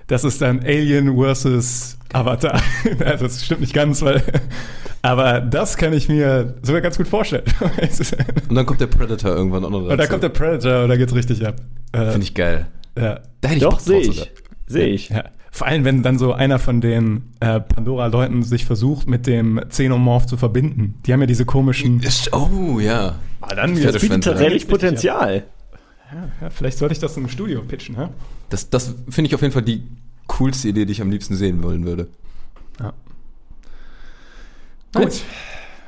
Das ist dann Alien versus Avatar. Also das stimmt nicht ganz, weil. Aber das kann ich mir sogar ganz gut vorstellen. Und dann kommt der Predator irgendwann auch noch Und da kommt der Predator und da geht's richtig ab. Äh, Finde ich geil. ja. Da hätte ich Doch, sehe ich. Sehe ich. Ja. Vor allem, wenn dann so einer von den äh, Pandora-Leuten sich versucht, mit dem Xenomorph zu verbinden. Die haben ja diese komischen. Ist, oh, ja. Ah, dann Das bietet tatsächlich Potenzial. Ja, vielleicht sollte ich das im Studio pitchen, hä? Das, das finde ich auf jeden Fall die coolste Idee, die ich am liebsten sehen wollen würde. Ja. Gut.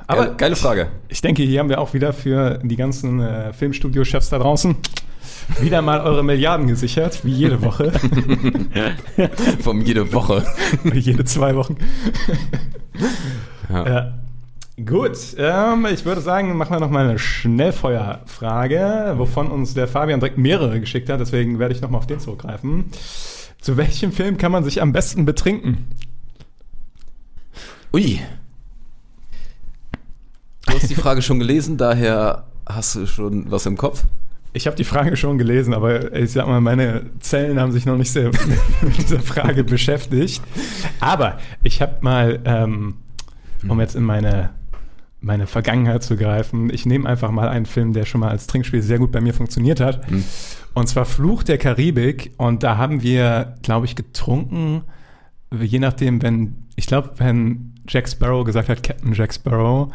Aber Geile, geile Frage. ich denke, hier haben wir auch wieder für die ganzen äh, Filmstudio-Chefs da draußen wieder mal eure Milliarden gesichert, wie jede Woche, Von jede Woche. jede zwei Wochen. Ja. Ja. Gut, ähm, ich würde sagen, machen wir noch mal eine Schnellfeuerfrage, wovon uns der Fabian direkt mehrere geschickt hat, deswegen werde ich noch mal auf den zurückgreifen. Zu welchem Film kann man sich am besten betrinken? Ui. Du hast die Frage schon gelesen, daher hast du schon was im Kopf. Ich habe die Frage schon gelesen, aber ich sag mal, meine Zellen haben sich noch nicht sehr mit dieser Frage beschäftigt. Aber ich habe mal, ähm, um jetzt in meine, meine Vergangenheit zu greifen, ich nehme einfach mal einen Film, der schon mal als Trinkspiel sehr gut bei mir funktioniert hat. Und zwar Fluch der Karibik. Und da haben wir, glaube ich, getrunken, je nachdem, wenn, ich glaube, wenn Jack Sparrow gesagt hat, Captain Jack Sparrow.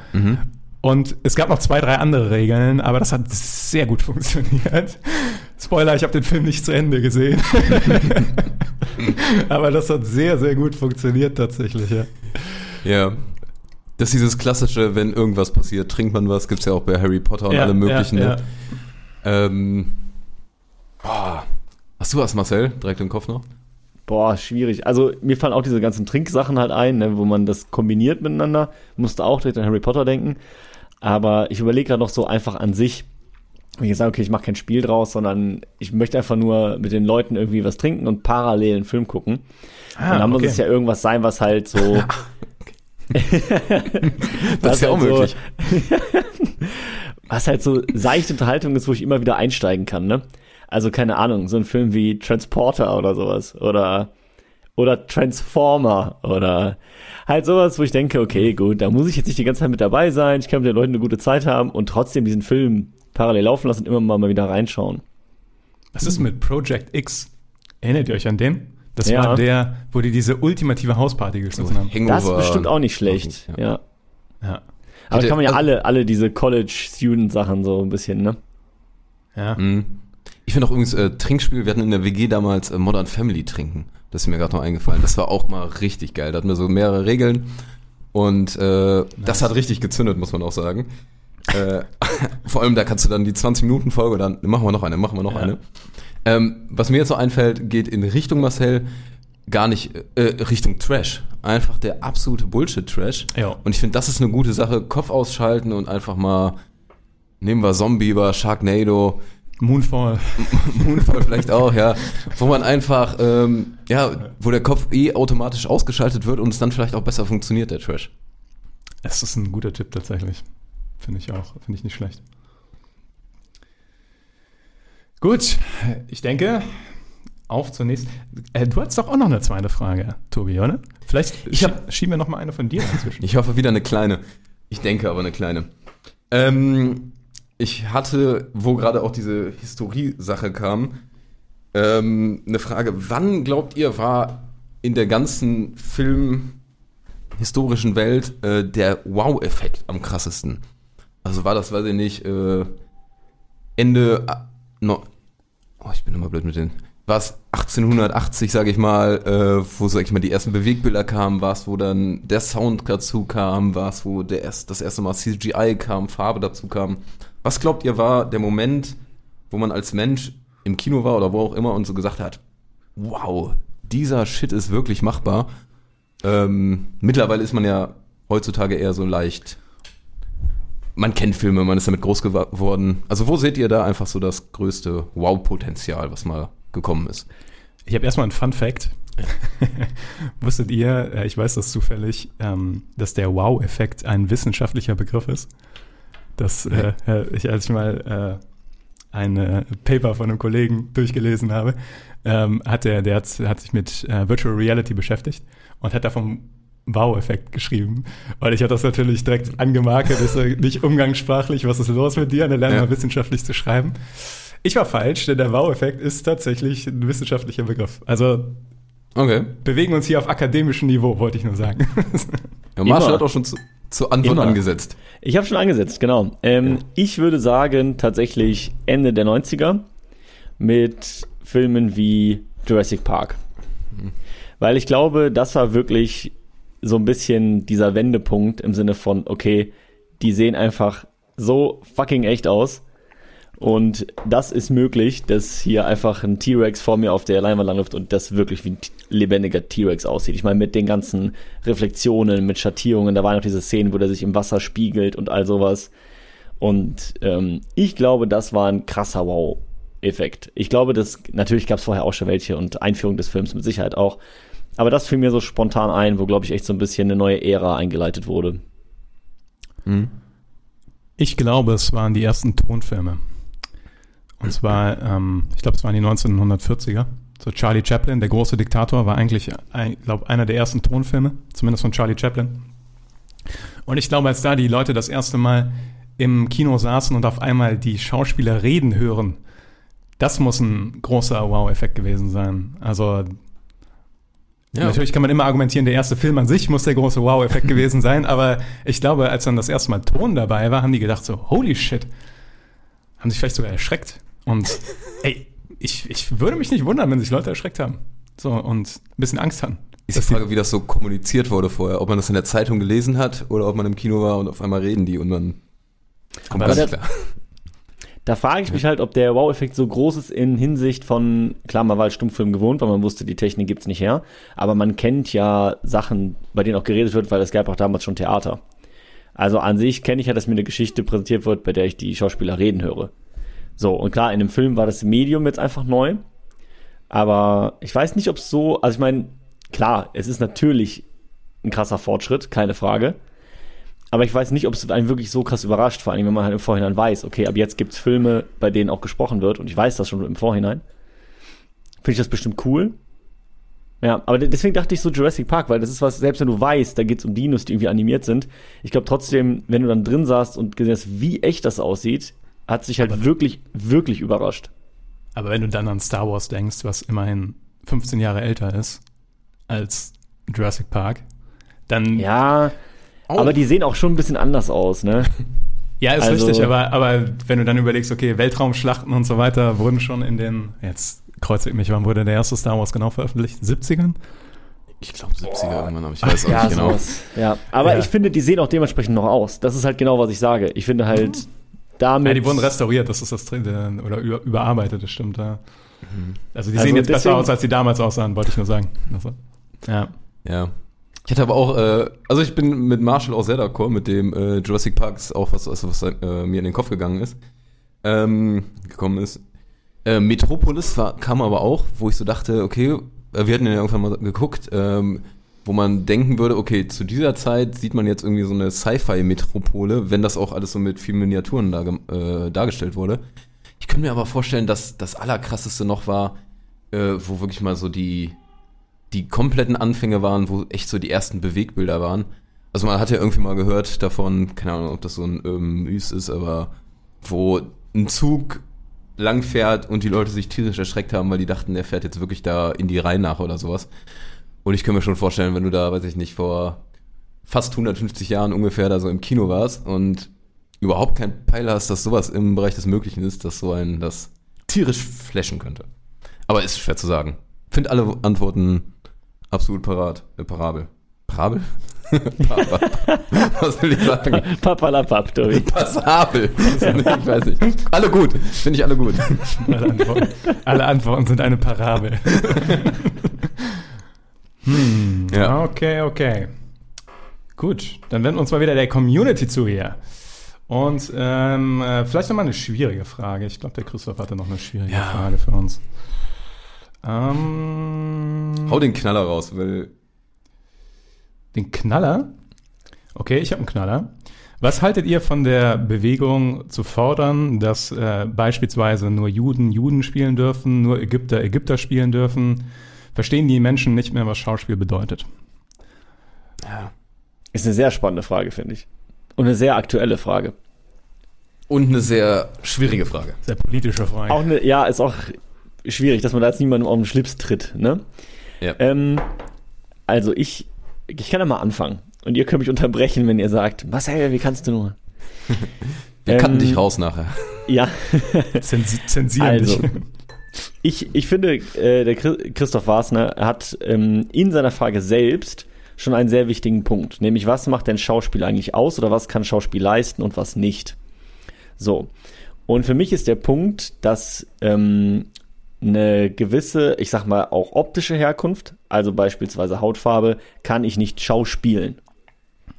Und es gab noch zwei, drei andere Regeln, aber das hat sehr gut funktioniert. Spoiler, ich habe den Film nicht zu Ende gesehen. aber das hat sehr, sehr gut funktioniert tatsächlich. Ja. Ja. Das ist dieses klassische, wenn irgendwas passiert, trinkt man was, gibt's ja auch bei Harry Potter und Ja, allem möglichen. ja, ne? Ähm, ah. Hast du was, Marcel, direkt im Kopf noch? Boah, schwierig. Also mir fallen auch diese ganzen Trinksachen halt ein, ne, wo man das kombiniert miteinander. Musste auch direkt an Harry Potter denken. Aber ich überlege gerade noch so einfach an sich, wenn ich sage, okay, ich mache kein Spiel draus, sondern ich möchte einfach nur mit den Leuten irgendwie was trinken und parallel einen Film gucken. Ah, und dann muss okay. es ja irgendwas sein, was halt so. Das ist ja halt möglich. So, was halt so seichte Unterhaltung ist, wo ich immer wieder einsteigen kann, ne? Also keine Ahnung, so ein Film wie Transporter oder sowas oder oder Transformer oder halt sowas, wo ich denke, okay, gut, da muss ich jetzt nicht die ganze Zeit mit dabei sein, ich kann mit den Leuten eine gute Zeit haben und trotzdem diesen Film parallel laufen lassen und immer mal, mal wieder reinschauen. Was ist mit Project X? Erinnert ihr euch an den? Das Ja. war der, wo die diese ultimative Hausparty geschlossen haben. Hangover. Das ist bestimmt auch nicht schlecht, Ja. ja. Ja. Aber Hätte- kann man ja also- alle, alle diese College-Student-Sachen so ein bisschen, ne? Ja. Mhm. Ich finde auch übrigens äh, Trinkspiel, wir hatten in der WG damals äh, Modern Family trinken. Das ist mir gerade noch eingefallen. Das war auch mal richtig geil. Da hatten wir so mehrere Regeln und äh, das hat richtig gezündet, muss man auch sagen. äh, vor allem, da kannst du dann die 20-Minuten-Folge, dann machen wir noch eine, machen wir noch Ja. eine. Ähm, was mir jetzt so einfällt, geht in Richtung Marcel, gar nicht äh, Richtung Trash. Einfach der absolute Bullshit-Trash. Ja. Und ich finde, das ist eine gute Sache. Kopf ausschalten und einfach mal, nehmen wir Zombie über Sharknado, Moonfall. Moonfall vielleicht auch, ja. Wo man einfach, ähm, ja, wo der Kopf eh automatisch ausgeschaltet wird und es dann vielleicht auch besser funktioniert, der Trash. Es ist ein guter Tipp tatsächlich. Finde ich auch. Finde ich nicht schlecht. Gut, ich denke, auf zur nächsten. Äh, du hast doch auch noch eine zweite Frage, Tobi, oder? Vielleicht Ich hab- schie- schieben wir noch mal eine von dir dazwischen. Ich hoffe wieder eine kleine. Ich denke aber eine kleine. Ähm, ich hatte, wo gerade auch diese Historie-Sache kam, ähm, eine Frage. Wann glaubt ihr, war in der ganzen filmhistorischen Welt äh, der Wow-Effekt am krassesten? Also war das, weiß ich nicht, äh, Ende, ah, no, oh, ich bin immer blöd mit den, war es 1880, sage ich mal, äh, wo, sag ich mal, die ersten Bewegbilder kamen, war es, wo dann der Sound dazu kam, war es, wo der erst, das erste Mal CGI kam, Farbe dazu kam. Was glaubt ihr war der Moment, wo man als Mensch im Kino war oder wo auch immer und so gesagt hat, wow, dieser Shit ist wirklich machbar. Ähm, mittlerweile ist man ja heutzutage eher so leicht, man kennt Filme, man ist damit groß geworden. Also wo seht ihr da einfach so das größte Wow-Potenzial, was mal gekommen ist? Ich habe erstmal einen Fun Fact. Wusstet ihr, äh, ich weiß das zufällig, ähm, dass der Wow-Effekt ein wissenschaftlicher Begriff ist? Das, äh, ich, als ich mal äh, ein äh, Paper von einem Kollegen durchgelesen habe, ähm, hat der, der hat, hat sich mit äh, Virtual Reality beschäftigt und hat da vom Wow-Effekt geschrieben. Und ich habe das natürlich direkt angemarkert, ist nicht umgangssprachlich, was ist los mit dir? Dann lernen Ja. wir wissenschaftlich zu schreiben. Ich war falsch, denn der Wow-Effekt ist tatsächlich ein wissenschaftlicher Begriff. Also Okay. bewegen uns hier auf akademischem Niveau, wollte ich nur sagen. Ja, Marshall hat auch schon zu, Antwort Immer. angesetzt. Ich habe schon angesetzt, genau. Ähm, Ich würde sagen, tatsächlich Ende der 90er mit Filmen wie Jurassic Park. Weil ich glaube, das war wirklich so ein bisschen dieser Wendepunkt im Sinne von, okay, die sehen einfach so fucking echt aus. Und das ist möglich, dass hier einfach ein T-Rex vor mir auf der Leinwand langläuft und das wirklich wie ein lebendiger T-Rex aussieht. Ich meine, mit den ganzen Reflexionen, mit Schattierungen, da waren noch diese Szenen, wo der sich im Wasser spiegelt und all sowas. Und ähm, ich glaube, das war ein krasser Wow-Effekt. Ich glaube, dass natürlich gab es vorher auch schon welche und Einführung des Films mit Sicherheit auch. Aber das fiel mir so spontan ein, wo, glaube ich, echt so ein bisschen eine neue Ära eingeleitet wurde. Mhm. Ich glaube, es waren die ersten Tonfilme. Und zwar, ähm, ich glaube, es waren die 1940er. So Charlie Chaplin, der große Diktator, war eigentlich, ich glaube, einer der ersten Tonfilme, zumindest von Charlie Chaplin. Und ich glaube, als da die Leute das erste Mal im Kino saßen und auf einmal die Schauspieler reden hören, das muss ein großer Wow-Effekt gewesen sein. Also ja. Natürlich kann man immer argumentieren, der erste Film an sich muss der große Wow-Effekt gewesen sein, aber ich glaube, als dann das erste Mal Ton dabei war, haben die gedacht so, holy shit, haben sich vielleicht sogar erschreckt. Und ey, ich, ich würde mich nicht wundern, wenn sich Leute erschreckt haben. So, und ein bisschen Angst haben. Ist die Frage, wie das so kommuniziert wurde vorher. Ob man das in der Zeitung gelesen hat oder ob man im Kino war und auf einmal reden die und man kommt gar nicht klar. Da frage ich mich halt, ob der Wow-Effekt so groß ist in Hinsicht von, klar, man war als Stummfilm gewohnt, weil man wusste, die Technik gibt's nicht her, aber man kennt ja Sachen, bei denen auch geredet wird, weil es gab auch damals schon Theater. Also an sich kenne ich ja, dass mir eine Geschichte präsentiert wird, bei der ich die Schauspieler reden höre. So, und klar, in dem Film war das Medium jetzt einfach neu. Aber ich weiß nicht, ob es so, also ich meine, klar, es ist natürlich ein krasser Fortschritt, keine Frage. Aber ich weiß nicht, ob es einen wirklich so krass überrascht, vor allem wenn man halt im Vorhinein weiß, okay, ab jetzt gibt es Filme, bei denen auch gesprochen wird und ich weiß das schon im Vorhinein. Finde ich das bestimmt cool. Ja, aber deswegen dachte ich so Jurassic Park, weil das ist was, selbst wenn du weißt, da geht es um Dinos, die irgendwie animiert sind. Ich glaube trotzdem, wenn du dann drin saßt und gesehen hast, wie echt das aussieht, hat sich halt aber wirklich, wirklich überrascht. Aber wenn du dann an Star Wars denkst, was immerhin 15 Jahre älter ist als Jurassic Park, dann. Ja, oh. aber die sehen auch schon ein bisschen anders aus, ne? Ja, ist also, richtig, aber, aber wenn du dann überlegst, okay, Weltraumschlachten und so weiter wurden schon in den, jetzt kreuzigt mich, wann wurde der erste Star Wars genau veröffentlicht? 70ern? Ich glaube 70er irgendwann, aber ich weiß auch ja, nicht genau. Sowas. Ja, aber ja. ich finde, die sehen auch dementsprechend noch aus. Das ist halt genau, was ich sage. Ich finde halt, mhm damit. Ja, die wurden restauriert, das ist das Drin, oder über, überarbeitet, das stimmt, ja. Mhm. Also die also sehen jetzt deswegen, besser aus, als die damals aussahen, wollte ich nur sagen. Also, ja. Ja. Ich hatte aber auch, äh, also ich bin mit Marshall auch sehr d'accord, mit dem äh, Jurassic Park ist auch was, was, was äh, mir in den Kopf gegangen ist, ähm, gekommen ist. Äh, Metropolis war, kam aber auch, wo ich so dachte, okay, äh, wir hatten ja irgendwann mal geguckt, ähm, wo man denken würde, okay, zu dieser Zeit sieht man jetzt irgendwie so eine Sci-Fi-Metropole, wenn das auch alles so mit vielen Miniaturen da, äh, dargestellt wurde. Ich könnte mir aber vorstellen, dass das Allerkrasseste noch war, äh, wo wirklich mal so die, die kompletten Anfänge waren, wo echt so die ersten Bewegbilder waren. Also man hat ja irgendwie mal gehört davon, keine Ahnung, ob das so ein ähm, Myst ist, aber wo ein Zug langfährt und die Leute sich tierisch erschreckt haben, weil die dachten, der fährt jetzt wirklich da in die Reihe nach oder sowas. Und ich kann mir schon vorstellen, wenn du da, weiß ich nicht, vor fast 150 Jahren ungefähr da so im Kino warst und überhaupt kein Peil hast, dass sowas im Bereich des Möglichen ist, dass so ein das tierisch flashen könnte. Aber ist schwer zu sagen. Find alle Antworten absolut parat, äh, parabel. Parabel? Was will ich sagen? Papalapap, Tobi. Passabel. ich weiß nicht. Alle gut. Finde ich alle gut. Alle Antworten, alle Antworten sind eine Parabel. Hm, ja. Okay, okay. Gut, dann wenden wir uns mal wieder der Community zu hier. Und ähm, äh, vielleicht nochmal eine schwierige Frage. Ich glaube, der Christoph hatte noch eine schwierige ja. Frage für uns. Ähm, Hau den Knaller raus, weil. Den Knaller? Okay, ich habe einen Knaller. Was haltet ihr von der Bewegung zu fordern, dass äh, beispielsweise nur Juden Juden spielen dürfen, nur Ägypter Ägypter spielen dürfen? Verstehen die Menschen nicht mehr, was Schauspiel bedeutet? Ja. Ist eine sehr spannende Frage, finde ich. Und eine sehr aktuelle Frage. Und eine sehr schwierige Frage. Sehr politische Frage. Auch eine, ja, ist auch schwierig, dass man da jetzt niemandem auf den Schlips tritt, ne? Ja. Ähm, also ich, ich kann ja mal anfangen. Und ihr könnt mich unterbrechen, wenn ihr sagt, Marcel, wie kannst du nur? Wir ähm, cutten dich raus nachher. Ja. zensieren also, dich. Ich, ich finde, äh, der Christoph Wasner hat ähm, in seiner Frage selbst schon einen sehr wichtigen Punkt. Nämlich, was macht denn Schauspiel eigentlich aus oder was kann Schauspiel leisten und was nicht? So. Und für mich ist der Punkt, dass ähm, eine gewisse, ich sag mal, auch optische Herkunft, also beispielsweise Hautfarbe, kann ich nicht schauspielen.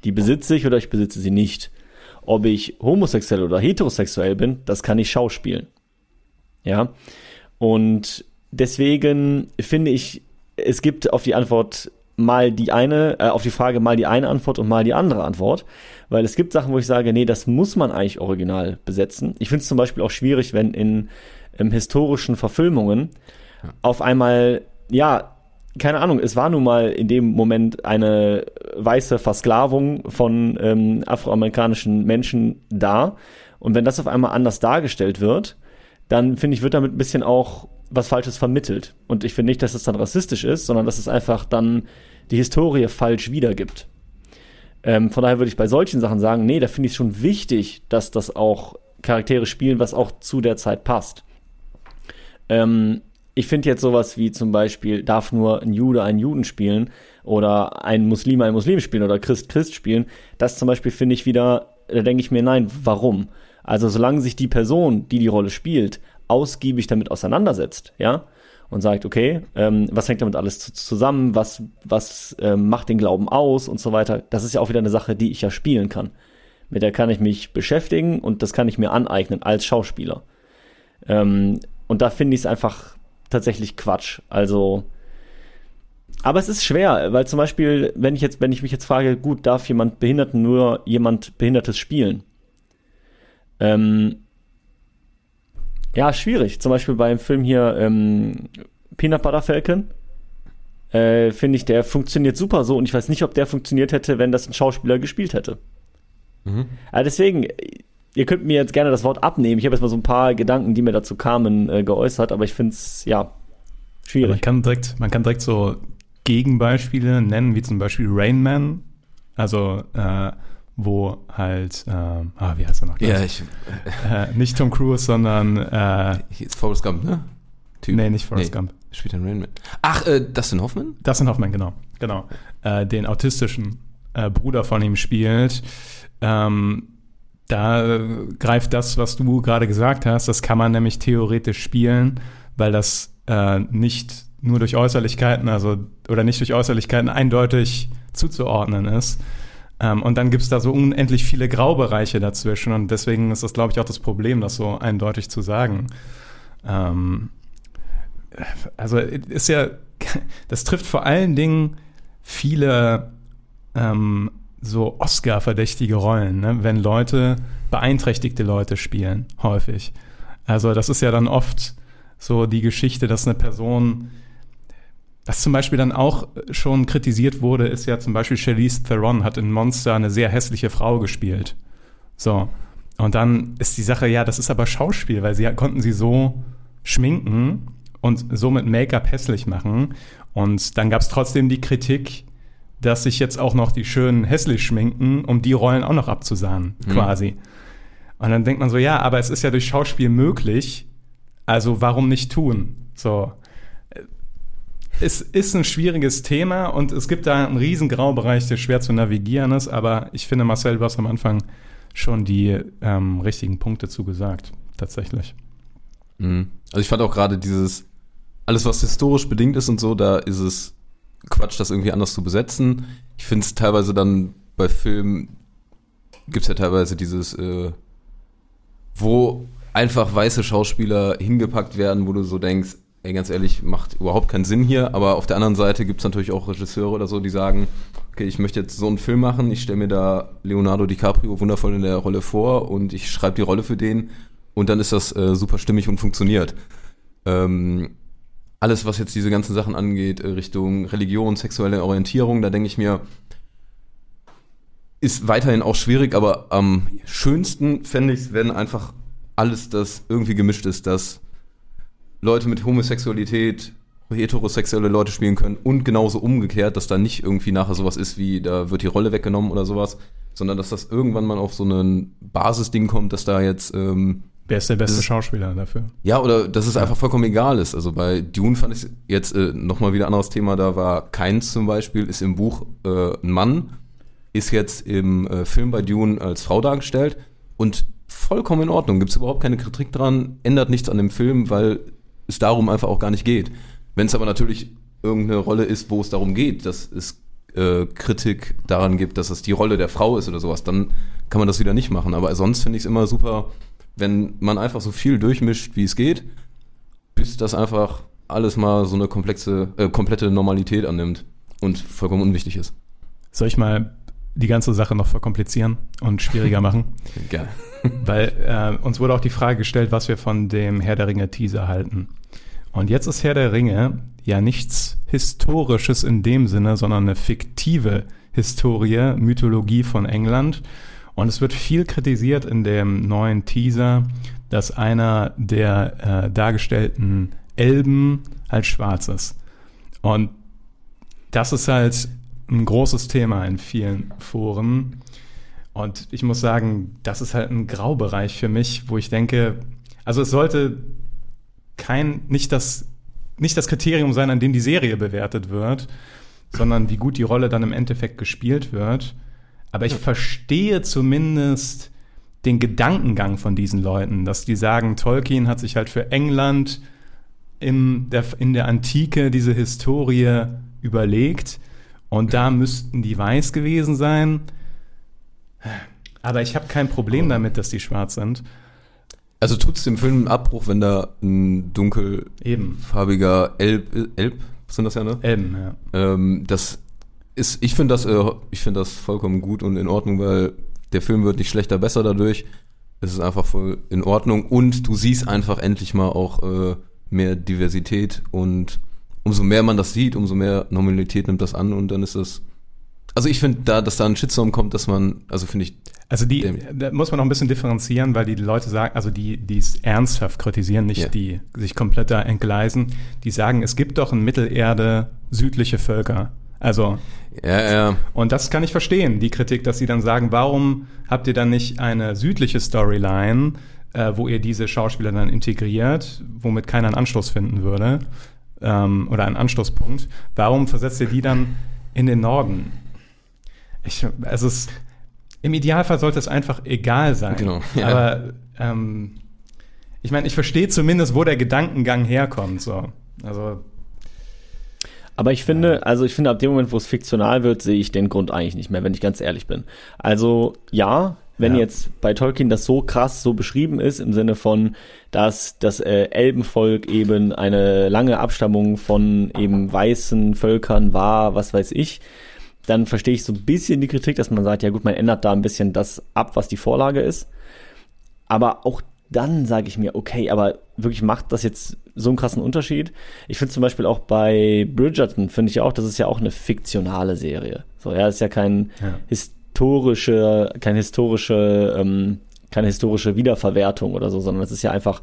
Die besitze ich oder ich besitze sie nicht. Ob ich homosexuell oder heterosexuell bin, das kann ich schauspielen. Ja. Und deswegen finde ich, es gibt auf die Antwort mal die eine, äh, auf die Frage mal die eine Antwort und mal die andere Antwort. Weil es gibt Sachen, wo ich sage, nee, das muss man eigentlich original besetzen. Ich finde es zum Beispiel auch schwierig, wenn in, in historischen Verfilmungen ja. auf einmal, ja, keine Ahnung, es war nun mal in dem Moment eine weiße Versklavung von ähm, afroamerikanischen Menschen da. Und wenn das auf einmal anders dargestellt wird, dann finde ich, wird damit ein bisschen auch was Falsches vermittelt. Und ich finde nicht, dass es dann rassistisch ist, sondern dass es einfach dann die Historie falsch wiedergibt. Ähm, von daher würde ich bei solchen Sachen sagen, nee, da finde ich es schon wichtig, dass das auch Charaktere spielen, was auch zu der Zeit passt. Ähm, ich finde jetzt sowas wie zum Beispiel, darf nur ein Jude einen Juden spielen oder ein Muslim ein Muslim spielen oder Christ Christ spielen. Das zum Beispiel finde ich wieder, da denke ich mir, nein, warum? Also solange sich die Person, die die Rolle spielt, ausgiebig damit auseinandersetzt, ja, und sagt, okay, ähm, was hängt damit alles zusammen, was, was ähm, macht den Glauben aus und so weiter. Das ist ja auch wieder eine Sache, die ich ja spielen kann. Mit der kann ich mich beschäftigen und das kann ich mir aneignen als Schauspieler. Ähm, und da finde ich es einfach tatsächlich Quatsch. Also, aber es ist schwer, weil zum Beispiel, wenn ich jetzt, wenn ich mich jetzt frage, gut, darf jemand Behinderten nur jemand Behindertes spielen? Ähm, ja, schwierig. Zum Beispiel beim Film hier ähm, Peanut Butter Falcon. Äh, Finde ich, der funktioniert super so und ich weiß nicht, ob der funktioniert hätte, wenn das ein Schauspieler gespielt hätte. Mhm. Also deswegen, ihr könnt mir jetzt gerne das Wort abnehmen. Ich habe jetzt mal so ein paar Gedanken, die mir dazu kamen, äh, geäußert, aber ich finde es, ja, schwierig. Man kann, direkt, man kann direkt so Gegenbeispiele nennen, wie zum Beispiel Rain Man. Also, äh, wo halt, äh, ah, wie heißt er noch? Ja, ich. Äh, nicht Tom Cruise, sondern. Äh, Forrest Gump, ne? Typ. Nee, nicht Forrest nee, Gump. Spielt ein Rainman. Ach, äh, Dustin Hoffman? Dustin Hoffman, genau. Genau. Äh, den autistischen äh, Bruder von ihm spielt. Ähm, da greift das, was du gerade gesagt hast, das kann man nämlich theoretisch spielen, weil das äh, nicht nur durch Äußerlichkeiten, also oder nicht durch Äußerlichkeiten eindeutig zuzuordnen ist. Ähm, und dann gibt es da so unendlich viele Graubereiche dazwischen und deswegen ist das, glaube ich, auch das Problem, das so eindeutig zu sagen. Ähm, also ist ja, das trifft vor allen Dingen viele ähm, so Oscar-verdächtige Rollen, ne? wenn Leute, beeinträchtigte Leute spielen, häufig. Also das ist ja dann oft so die Geschichte, dass eine Person, was zum Beispiel dann auch schon kritisiert wurde, ist ja zum Beispiel Charlize Theron hat in Monster eine sehr hässliche Frau gespielt. So. Und dann ist die Sache, ja, das ist aber Schauspiel, weil sie konnten sie so schminken und so mit Make-up hässlich machen. Und dann gab es trotzdem die Kritik, dass sich jetzt auch noch die schönen hässlich schminken, um die Rollen auch noch abzusahnen, mhm. quasi. Und dann denkt man so, ja, aber es ist ja durch Schauspiel möglich, also warum nicht tun? So. Es ist ein schwieriges Thema und es gibt da einen riesen Graubereich, der schwer zu navigieren ist, aber ich finde, Marcel, du hast am Anfang schon die ähm, richtigen Punkte zugesagt, tatsächlich. Mhm. Also ich fand auch gerade dieses, alles was historisch bedingt ist und so, da ist es Quatsch, das irgendwie anders zu besetzen. Ich finde es teilweise dann bei Filmen gibt es ja teilweise dieses, äh, wo einfach weiße Schauspieler hingepackt werden, wo du so denkst, ey, ganz ehrlich, macht überhaupt keinen Sinn hier. Aber auf der anderen Seite gibt es natürlich auch Regisseure oder so, die sagen, okay, ich möchte jetzt so einen Film machen, ich stelle mir da Leonardo DiCaprio wundervoll in der Rolle vor und ich schreibe die Rolle für den und dann ist das äh, super stimmig und funktioniert. Ähm, alles, was jetzt diese ganzen Sachen angeht, äh, Richtung Religion, sexuelle Orientierung, da denke ich mir, ist weiterhin auch schwierig, aber am schönsten fände ich es, wenn einfach alles das irgendwie gemischt ist, dass Leute mit Homosexualität heterosexuelle Leute spielen können und genauso umgekehrt, dass da nicht irgendwie nachher sowas ist wie, da wird die Rolle weggenommen oder sowas, sondern dass das irgendwann mal auf so ein Basisding kommt, dass da jetzt ähm, Wer ist der beste ist- Schauspieler dafür? Ja, oder dass es einfach vollkommen egal ist. Also bei Dune fand ich jetzt äh, nochmal wieder ein anderes Thema. Da war Keins zum Beispiel, ist im Buch äh, ein Mann, ist jetzt im äh, Film bei Dune als Frau dargestellt und vollkommen in Ordnung. Gibt es überhaupt keine Kritik dran, ändert nichts an dem Film, weil es darum einfach auch gar nicht geht. Wenn es aber natürlich irgendeine Rolle ist, wo es darum geht, dass es äh, Kritik daran gibt, dass es die Rolle der Frau ist oder sowas, dann kann man das wieder nicht machen. Aber sonst finde ich es immer super, wenn man einfach so viel durchmischt, wie es geht, bis das einfach alles mal so eine komplexe, äh, komplette Normalität annimmt und vollkommen unwichtig ist. Soll ich mal die ganze Sache noch verkomplizieren und schwieriger machen? Gerne. Weil äh, uns wurde auch die Frage gestellt, was wir von dem Herr der Ringe Teaser halten. Und jetzt ist Herr der Ringe ja nichts Historisches in dem Sinne, sondern eine fiktive Historie, Mythologie von England. Und es wird viel kritisiert in dem neuen Teaser, dass einer der äh, dargestellten Elben halt schwarz ist. Und das ist halt ein großes Thema in vielen Foren. Und ich muss sagen, das ist halt ein Graubereich für mich, wo ich denke, also es sollte kein, nicht das, nicht das Kriterium sein, an dem die Serie bewertet wird, sondern wie gut die Rolle dann im Endeffekt gespielt wird. Aber ich verstehe zumindest den Gedankengang von diesen Leuten, dass die sagen, Tolkien hat sich halt für England in der, in der Antike diese Historie überlegt und da müssten die weiß gewesen sein. Aber ich habe kein Problem damit, dass die schwarz sind. Also tut's dem Film einen Abbruch, wenn da ein dunkelfarbiger Elb, Elb sind das ja, ne? Elben, ja. Ähm, das ist, ich finde das, äh, ich finde das vollkommen gut und in Ordnung, weil der Film wird nicht schlechter, besser dadurch. Es ist einfach voll in Ordnung und du siehst einfach endlich mal auch äh, mehr Diversität und umso mehr man das sieht, umso mehr Normalität nimmt das an und dann ist das. Also ich finde da, dass da ein Shitstorm kommt, dass man, also finde ich, Also die, da muss man noch ein bisschen differenzieren, weil die Leute sagen, also die, die es ernsthaft kritisieren, nicht Ja. die sich komplett da entgleisen, die sagen, es gibt doch in Mittelerde südliche Völker. Also, ja, ja, und das kann ich verstehen, die Kritik, dass sie dann sagen, warum habt ihr dann nicht eine südliche Storyline, äh, wo ihr diese Schauspieler dann integriert, womit keiner einen Anschluss finden würde, ähm, oder einen Anschlusspunkt. Warum versetzt ihr die dann in den Norden? Ich, also es, im Idealfall sollte es einfach egal sein. Genau, ja. Aber ähm, ich meine, ich verstehe zumindest, wo der Gedankengang herkommt. So. Also Aber ich finde, also ich finde, ab dem Moment, wo es fiktional wird, sehe ich den Grund eigentlich nicht mehr, wenn ich ganz ehrlich bin. Also ja, wenn Ja. jetzt bei Tolkien das so krass so beschrieben ist, im Sinne von, dass das äh, Elbenvolk eben eine lange Abstammung von eben weißen Völkern war, was weiß ich, dann verstehe ich so ein bisschen die Kritik, dass man sagt, ja gut, man ändert da ein bisschen das ab, was die Vorlage ist. Aber auch dann sage ich mir, okay, aber wirklich macht das jetzt so einen krassen Unterschied? Ich finde zum Beispiel auch bei Bridgerton, finde ich auch, das ist ja auch eine fiktionale Serie. So, ja, ist ja kein Ja. historische, keine historische, ähm, keine historische Wiederverwertung oder so, sondern es ist ja einfach,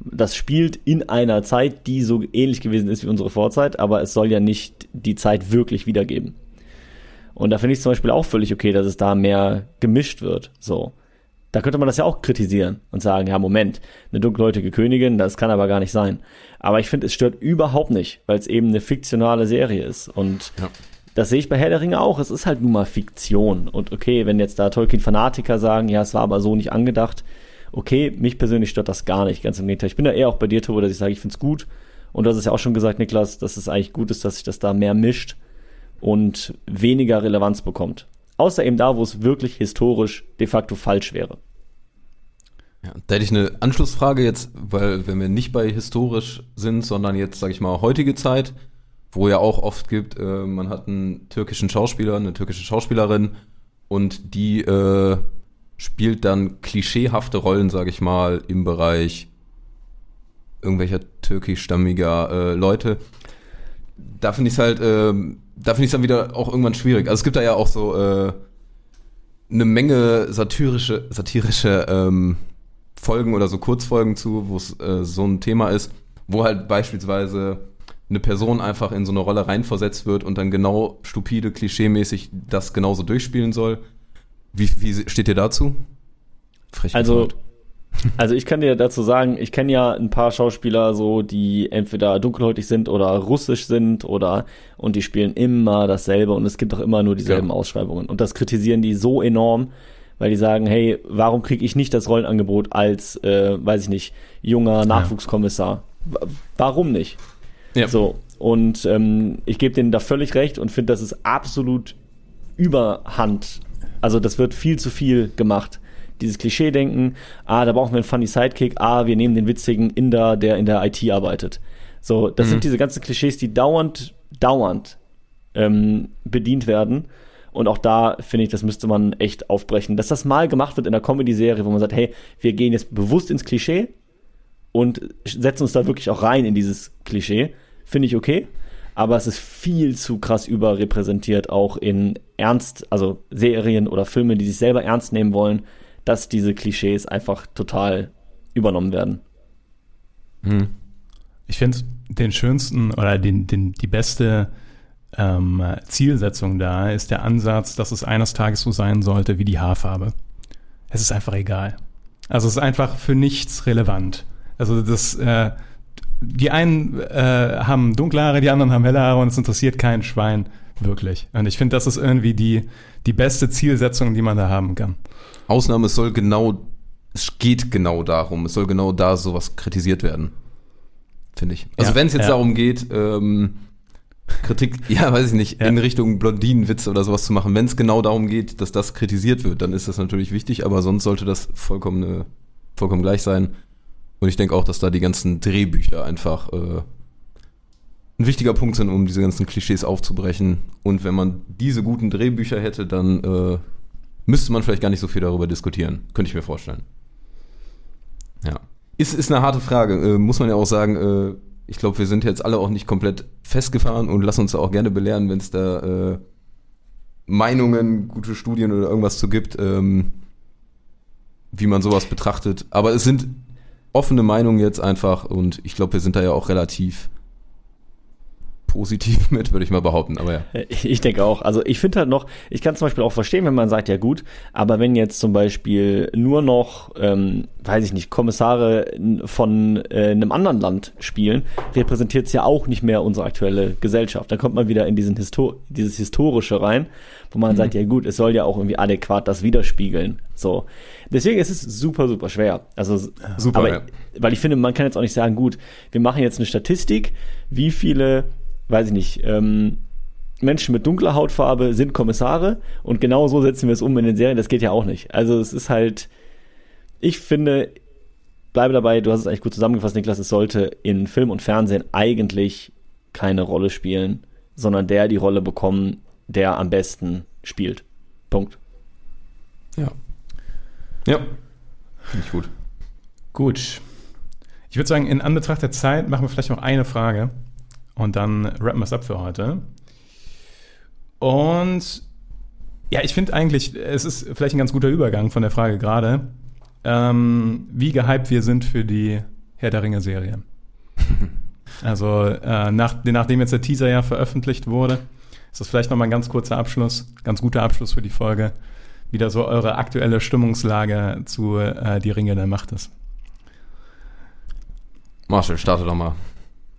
das spielt in einer Zeit, die so ähnlich gewesen ist wie unsere Vorzeit, aber es soll ja nicht die Zeit wirklich wiedergeben. Und da finde ich zum Beispiel auch völlig okay, dass es da mehr gemischt wird. So. Da könnte man das ja auch kritisieren und sagen, ja, Moment, eine dunkelhäutige Königin, das kann aber gar nicht sein. Aber ich finde, es stört überhaupt nicht, weil es eben eine fiktionale Serie ist. Und Ja. das sehe ich bei Herr der Ringe auch. Es ist halt nun mal Fiktion. Und okay, wenn jetzt da Tolkien-Fanatiker sagen, ja, es war aber so nicht angedacht, okay, mich persönlich stört das gar nicht. Ganz im Gegenteil. Ich bin da eher auch bei dir, Tobo, dass ich sage, ich finde es gut. Und du hast es ja auch schon gesagt, Niklas, dass es eigentlich gut ist, dass sich das da mehr mischt und weniger Relevanz bekommt. Außer eben da, wo es wirklich historisch de facto falsch wäre. Ja, da hätte ich eine Anschlussfrage jetzt, weil wenn wir nicht bei historisch sind, sondern jetzt, sage ich mal, heutige Zeit, wo ja auch oft gibt, äh, man hat einen türkischen Schauspieler, eine türkische Schauspielerin und die äh, spielt dann klischeehafte Rollen, sage ich mal, im Bereich irgendwelcher türkischstammiger äh, Leute. Da finde ich es halt, ähm, da finde ich es dann wieder auch irgendwann schwierig. Also es gibt da ja auch so äh, eine Menge satirische, satirische ähm, Folgen oder so Kurzfolgen zu, wo es äh, so ein Thema ist, wo halt beispielsweise eine Person einfach in so eine Rolle reinversetzt wird und dann genau stupide, klischeemäßig das genauso durchspielen soll. Wie, wie steht ihr dazu? Frech Also, gefragt. Also ich kann dir dazu sagen, ich kenne ja ein paar Schauspieler so, die entweder dunkelhäutig sind oder russisch sind oder und die spielen immer dasselbe und es gibt auch immer nur dieselben Ja. Ausschreibungen. Und das kritisieren die so enorm, weil die sagen, hey, warum kriege ich nicht das Rollenangebot als, äh, weiß ich nicht, junger Nachwuchskommissar? W warum nicht? Ja. So, und ähm, ich gebe denen da völlig recht und finde, das ist absolut überhand. Also das wird viel zu viel gemacht. Dieses Klischee-Denken, ah, da brauchen wir einen funny Sidekick, ah, wir nehmen den witzigen Inder, der in der IT arbeitet. So, das sind diese ganzen Klischees, die dauernd, dauernd ähm, bedient werden. Und auch da finde ich, das müsste man echt aufbrechen. Dass das mal gemacht wird in der Comedy-Serie, wo man sagt, hey, wir gehen jetzt bewusst ins Klischee und setzen uns da wirklich auch rein in dieses Klischee, finde ich okay. Aber es ist viel zu krass überrepräsentiert, auch in Ernst, also Serien oder Filme, die sich selber ernst nehmen wollen, dass diese Klischees einfach total übernommen werden. Hm. Ich finde den schönsten oder den, den, die beste ähm, Zielsetzung da ist der Ansatz, dass es eines Tages so sein sollte wie die Haarfarbe. Es ist einfach egal. Also es ist einfach für nichts relevant. Also das, äh, die einen äh, haben dunkle Haare, die anderen haben helle Haare und es interessiert kein Schwein wirklich. Und ich finde, das ist irgendwie die, die beste Zielsetzung, die man da haben kann. Ausnahme, es soll genau, es geht genau darum, es soll genau da sowas kritisiert werden. Finde ich. Also Ja, wenn es jetzt ja. darum geht, ähm, Kritik, ja, weiß ich nicht, Ja. in Richtung Blondinenwitze oder sowas zu machen, wenn es genau darum geht, dass das kritisiert wird, dann ist das natürlich wichtig, aber sonst sollte das vollkommen, äh, vollkommen gleich sein. Und ich denke auch, dass da die ganzen Drehbücher einfach äh, ein wichtiger Punkt sind, um diese ganzen Klischees aufzubrechen. Und wenn man diese guten Drehbücher hätte, dann äh, müsste man vielleicht gar nicht so viel darüber diskutieren. Könnte ich mir vorstellen. Ja. Ist, ist eine harte Frage. Äh, muss man ja auch sagen, äh, ich glaube, wir sind jetzt alle auch nicht komplett festgefahren und lassen uns da auch gerne belehren, wenn es da äh, Meinungen, gute Studien oder irgendwas zu gibt, ähm, wie man sowas betrachtet. Aber es sind offene Meinungen jetzt einfach und ich glaube, wir sind da ja auch relativ positiv mit, würde ich mal behaupten. Aber ja. Ich denke auch. Also ich finde halt noch, ich kann zum Beispiel auch verstehen, wenn man sagt, ja gut, aber wenn jetzt zum Beispiel nur noch, ähm, weiß ich nicht, Kommissare von äh, einem anderen Land spielen, repräsentiert es ja auch nicht mehr unsere aktuelle Gesellschaft. Da kommt man wieder in diesen Histo dieses Historische rein, wo man sagt, ja gut, es soll ja auch irgendwie adäquat das widerspiegeln. So. Deswegen ist es super, super schwer. Also Super, aber, ja. weil ich finde, man kann jetzt auch nicht sagen, gut, wir machen jetzt eine Statistik, wie viele, weiß ich nicht, ähm, Menschen mit dunkler Hautfarbe sind Kommissare und genau so setzen wir es um in den Serien. Das geht ja auch nicht. Also es ist halt, ich finde, bleibe dabei, du hast es eigentlich gut zusammengefasst, Niklas, es sollte in Film und Fernsehen eigentlich keine Rolle spielen, sondern der die Rolle bekommen, der am besten spielt. Punkt. Ja. Ja. Finde ich gut. Gut. Ich würde sagen, in Anbetracht der Zeit machen wir vielleicht noch eine Frage und dann rappen wir es ab für heute. Und ja, ich finde eigentlich, es ist vielleicht ein ganz guter Übergang von der Frage gerade, ähm, wie gehypt wir sind für die Herr der Ringe-Serie. also äh, nach, nachdem jetzt der Teaser ja veröffentlicht wurde, ist das vielleicht nochmal ein ganz kurzer Abschluss, ganz guter Abschluss für die Folge, wieder so eure aktuelle Stimmungslage zu äh, Die Ringe der Macht ist. Marshall, starte doch mal.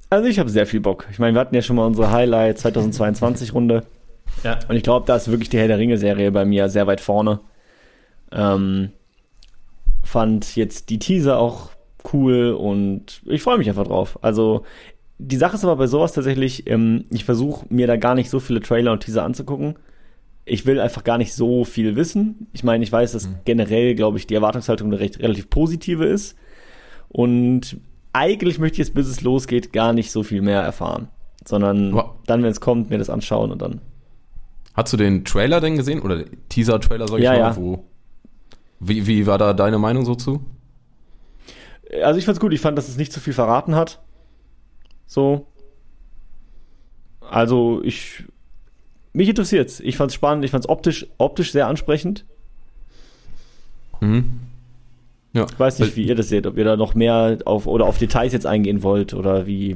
Also ich habe sehr viel Bock. Ich meine, wir hatten ja schon mal unsere Highlight 2022 Runde. Ja. Und ich glaube, da ist wirklich die Herr der Ringe-Serie bei mir sehr weit vorne. Ähm, fand jetzt die Teaser auch cool und ich freue mich einfach drauf. Also die Sache ist aber bei sowas tatsächlich, ähm, ich versuche mir da gar nicht so viele Trailer und Teaser anzugucken. Ich will einfach gar nicht so viel wissen. Ich meine, ich weiß, dass generell, glaube ich, die Erwartungshaltung eine recht relativ positive ist. Und eigentlich möchte ich jetzt, bis es losgeht, gar nicht so viel mehr erfahren. Sondern Wow. dann, wenn es kommt, mir das anschauen und dann. Hast du den Trailer denn gesehen? Oder Teaser-Trailer, sag ich Ja, mal? ja. Wo, wie, wie war da deine Meinung so zu? Also ich fand's gut, ich fand, dass es nicht zu viel verraten hat. So. Also ich. Mich interessiert's. Ich fand's spannend, ich fand's optisch, optisch sehr ansprechend. Mhm. Ja. Ich weiß nicht, Weil- wie ihr das seht, ob ihr da noch mehr auf oder auf Details jetzt eingehen wollt oder wie.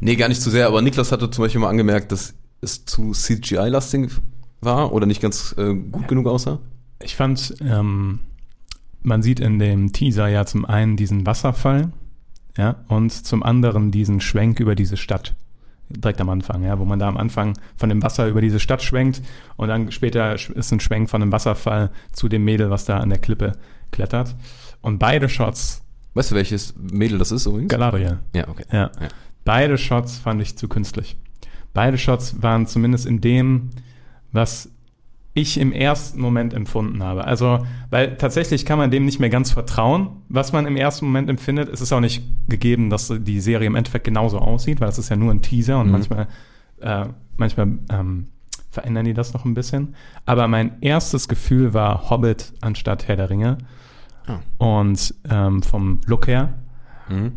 Nee, gar nicht zu sehr, aber Niklas hatte zum Beispiel mal angemerkt, dass es zu CGI-lastig war oder nicht ganz äh, gut genug aussah. Ich fand, ähm, man sieht in dem Teaser ja zum einen diesen Wasserfall, ja, und zum anderen diesen Schwenk über diese Stadt. Direkt am Anfang, ja, wo man da am Anfang von dem Wasser über diese Stadt schwenkt und dann später ist ein Schwenk von dem Wasserfall zu dem Mädel, was da an der Klippe klettert. Und beide Shots. Weißt du, welches Mädel das ist übrigens? Galadriel. Ja, okay. Ja. Ja. Beide Shots fand ich zu künstlich. Beide Shots waren zumindest in dem, was ich im ersten Moment empfunden habe. Also, weil tatsächlich kann man dem nicht mehr ganz vertrauen, was man im ersten Moment empfindet. Es ist auch nicht gegeben, dass die Serie im Endeffekt genauso aussieht, weil das ist ja nur ein Teaser und Mhm. manchmal, äh, manchmal ähm, verändern die das noch ein bisschen. Aber mein erstes Gefühl war Hobbit anstatt Herr der Ringe. Ah. Und ähm, vom Look her Mhm.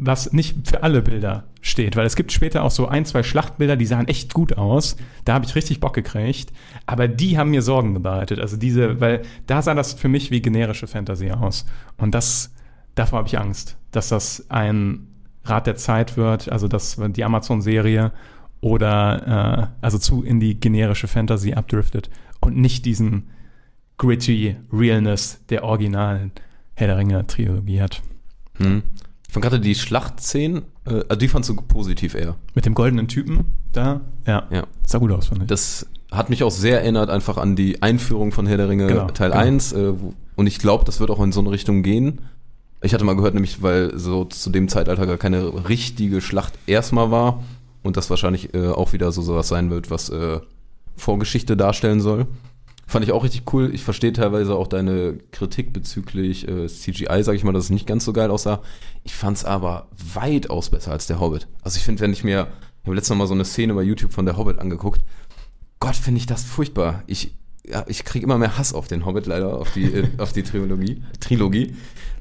Was nicht für alle Bilder steht, weil es gibt später auch so ein, zwei Schlachtbilder, die sahen echt gut aus. Da habe ich richtig Bock gekriegt, aber die haben mir Sorgen bereitet. Also diese, weil da sah das für mich wie generische Fantasy aus. Und das, davor habe ich Angst, dass das ein Rat der Zeit wird, also dass die Amazon-Serie oder äh, also zu in die generische Fantasy abdriftet und nicht diesen gritty Realness der originalen Herr der Ringe-Trilogie hat. Mhm. Ich fand gerade die Schlachtszenen, äh, also die fandst du positiv eher. Mit dem goldenen Typen da, ja, Ja. sah gut aus, fand ich. Das hat mich auch sehr erinnert einfach an die Einführung von Herr der Ringe Genau, Teil genau. 1. Äh, und ich glaube, das wird auch in so eine Richtung gehen. Ich hatte mal gehört, nämlich, weil so zu dem Zeitalter gar keine richtige Schlacht erstmal war und das wahrscheinlich äh, auch wieder so sowas sein wird, was äh, Vorgeschichte darstellen soll. Fand ich auch richtig cool. Ich verstehe teilweise auch deine Kritik bezüglich äh, CGI, sage ich mal, dass es nicht ganz so geil aussah. Ich fand es aber weitaus besser als der Hobbit. Also ich finde, wenn ich mir, ich habe letztes Mal so eine Szene bei YouTube von der Hobbit angeguckt. Gott, finde ich das furchtbar. Ich, ja, ich kriege immer mehr Hass auf den Hobbit leider, auf die, äh, auf die Trilogie. Trilogie.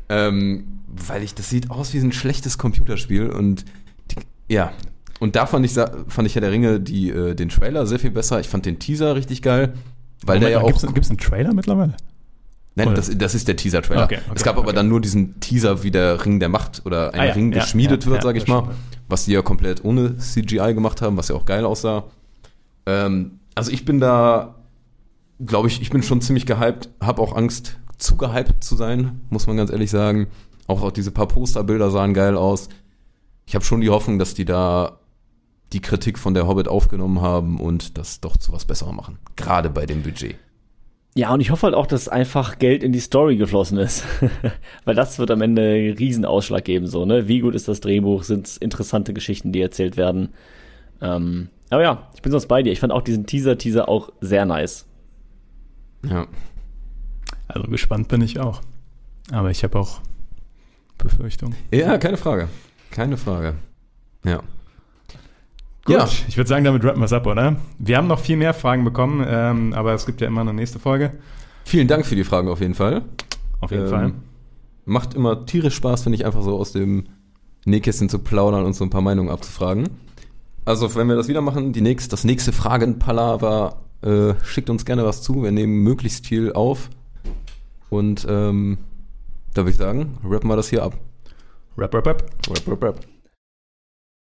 Ähm, weil ich, das sieht aus wie ein schlechtes Computerspiel und die, ja. Und da fand ich, fand ich ja der Ringe die, äh, den Trailer sehr viel besser. Ich fand den Teaser richtig geil, weil der ja auch. Gibt's, gibt's einen Trailer mittlerweile? Nein, das, das ist der Teaser-Trailer. Okay, okay, es gab aber okay. dann nur diesen Teaser, wie der Ring der Macht oder ein Ah ja, Ring ja, geschmiedet ja, wird, ja, sag ich mal. stimmt. Was die ja komplett ohne CGI gemacht haben, was ja auch geil aussah. Ähm, also ich bin da, glaube ich, ich bin schon ziemlich gehypt, habe auch Angst, zu gehypt zu sein, muss man ganz ehrlich sagen. Auch, auch diese paar Posterbilder sahen geil aus. Ich habe schon die Hoffnung, dass die da die Kritik von der Hobbit aufgenommen haben und das doch zu was Besserem machen. Gerade bei dem Budget. Ja, und ich hoffe halt auch, dass einfach Geld in die Story geflossen ist. Weil das wird am Ende einen Riesenausschlag geben, so, ne? Wie gut ist das Drehbuch? Sind es interessante Geschichten, die erzählt werden? Ähm, aber ja, ich bin sonst bei dir. Ich fand auch diesen Teaser-Teaser auch sehr nice. Ja. Also gespannt bin ich auch. Aber ich habe auch Befürchtungen. Ja, keine Frage. Keine Frage. Ja. Gut, Ja. ich würde sagen, damit rappen wir es ab, oder? Wir haben noch viel mehr Fragen bekommen, ähm, aber es gibt ja immer eine nächste Folge. Vielen Dank für die Fragen auf jeden Fall. Auf jeden Ähm, Fall. Macht immer tierisch Spaß, finde ich, einfach so aus dem Nähkästchen zu plaudern und so ein paar Meinungen abzufragen. Also, wenn wir das wieder machen, die nächst, das nächste Fragenpalaver, äh, schickt uns gerne was zu. Wir nehmen möglichst viel auf. Und ähm, da würde ich sagen, rappen wir das hier ab. Rap, rap, rap. Rap, rap, rap.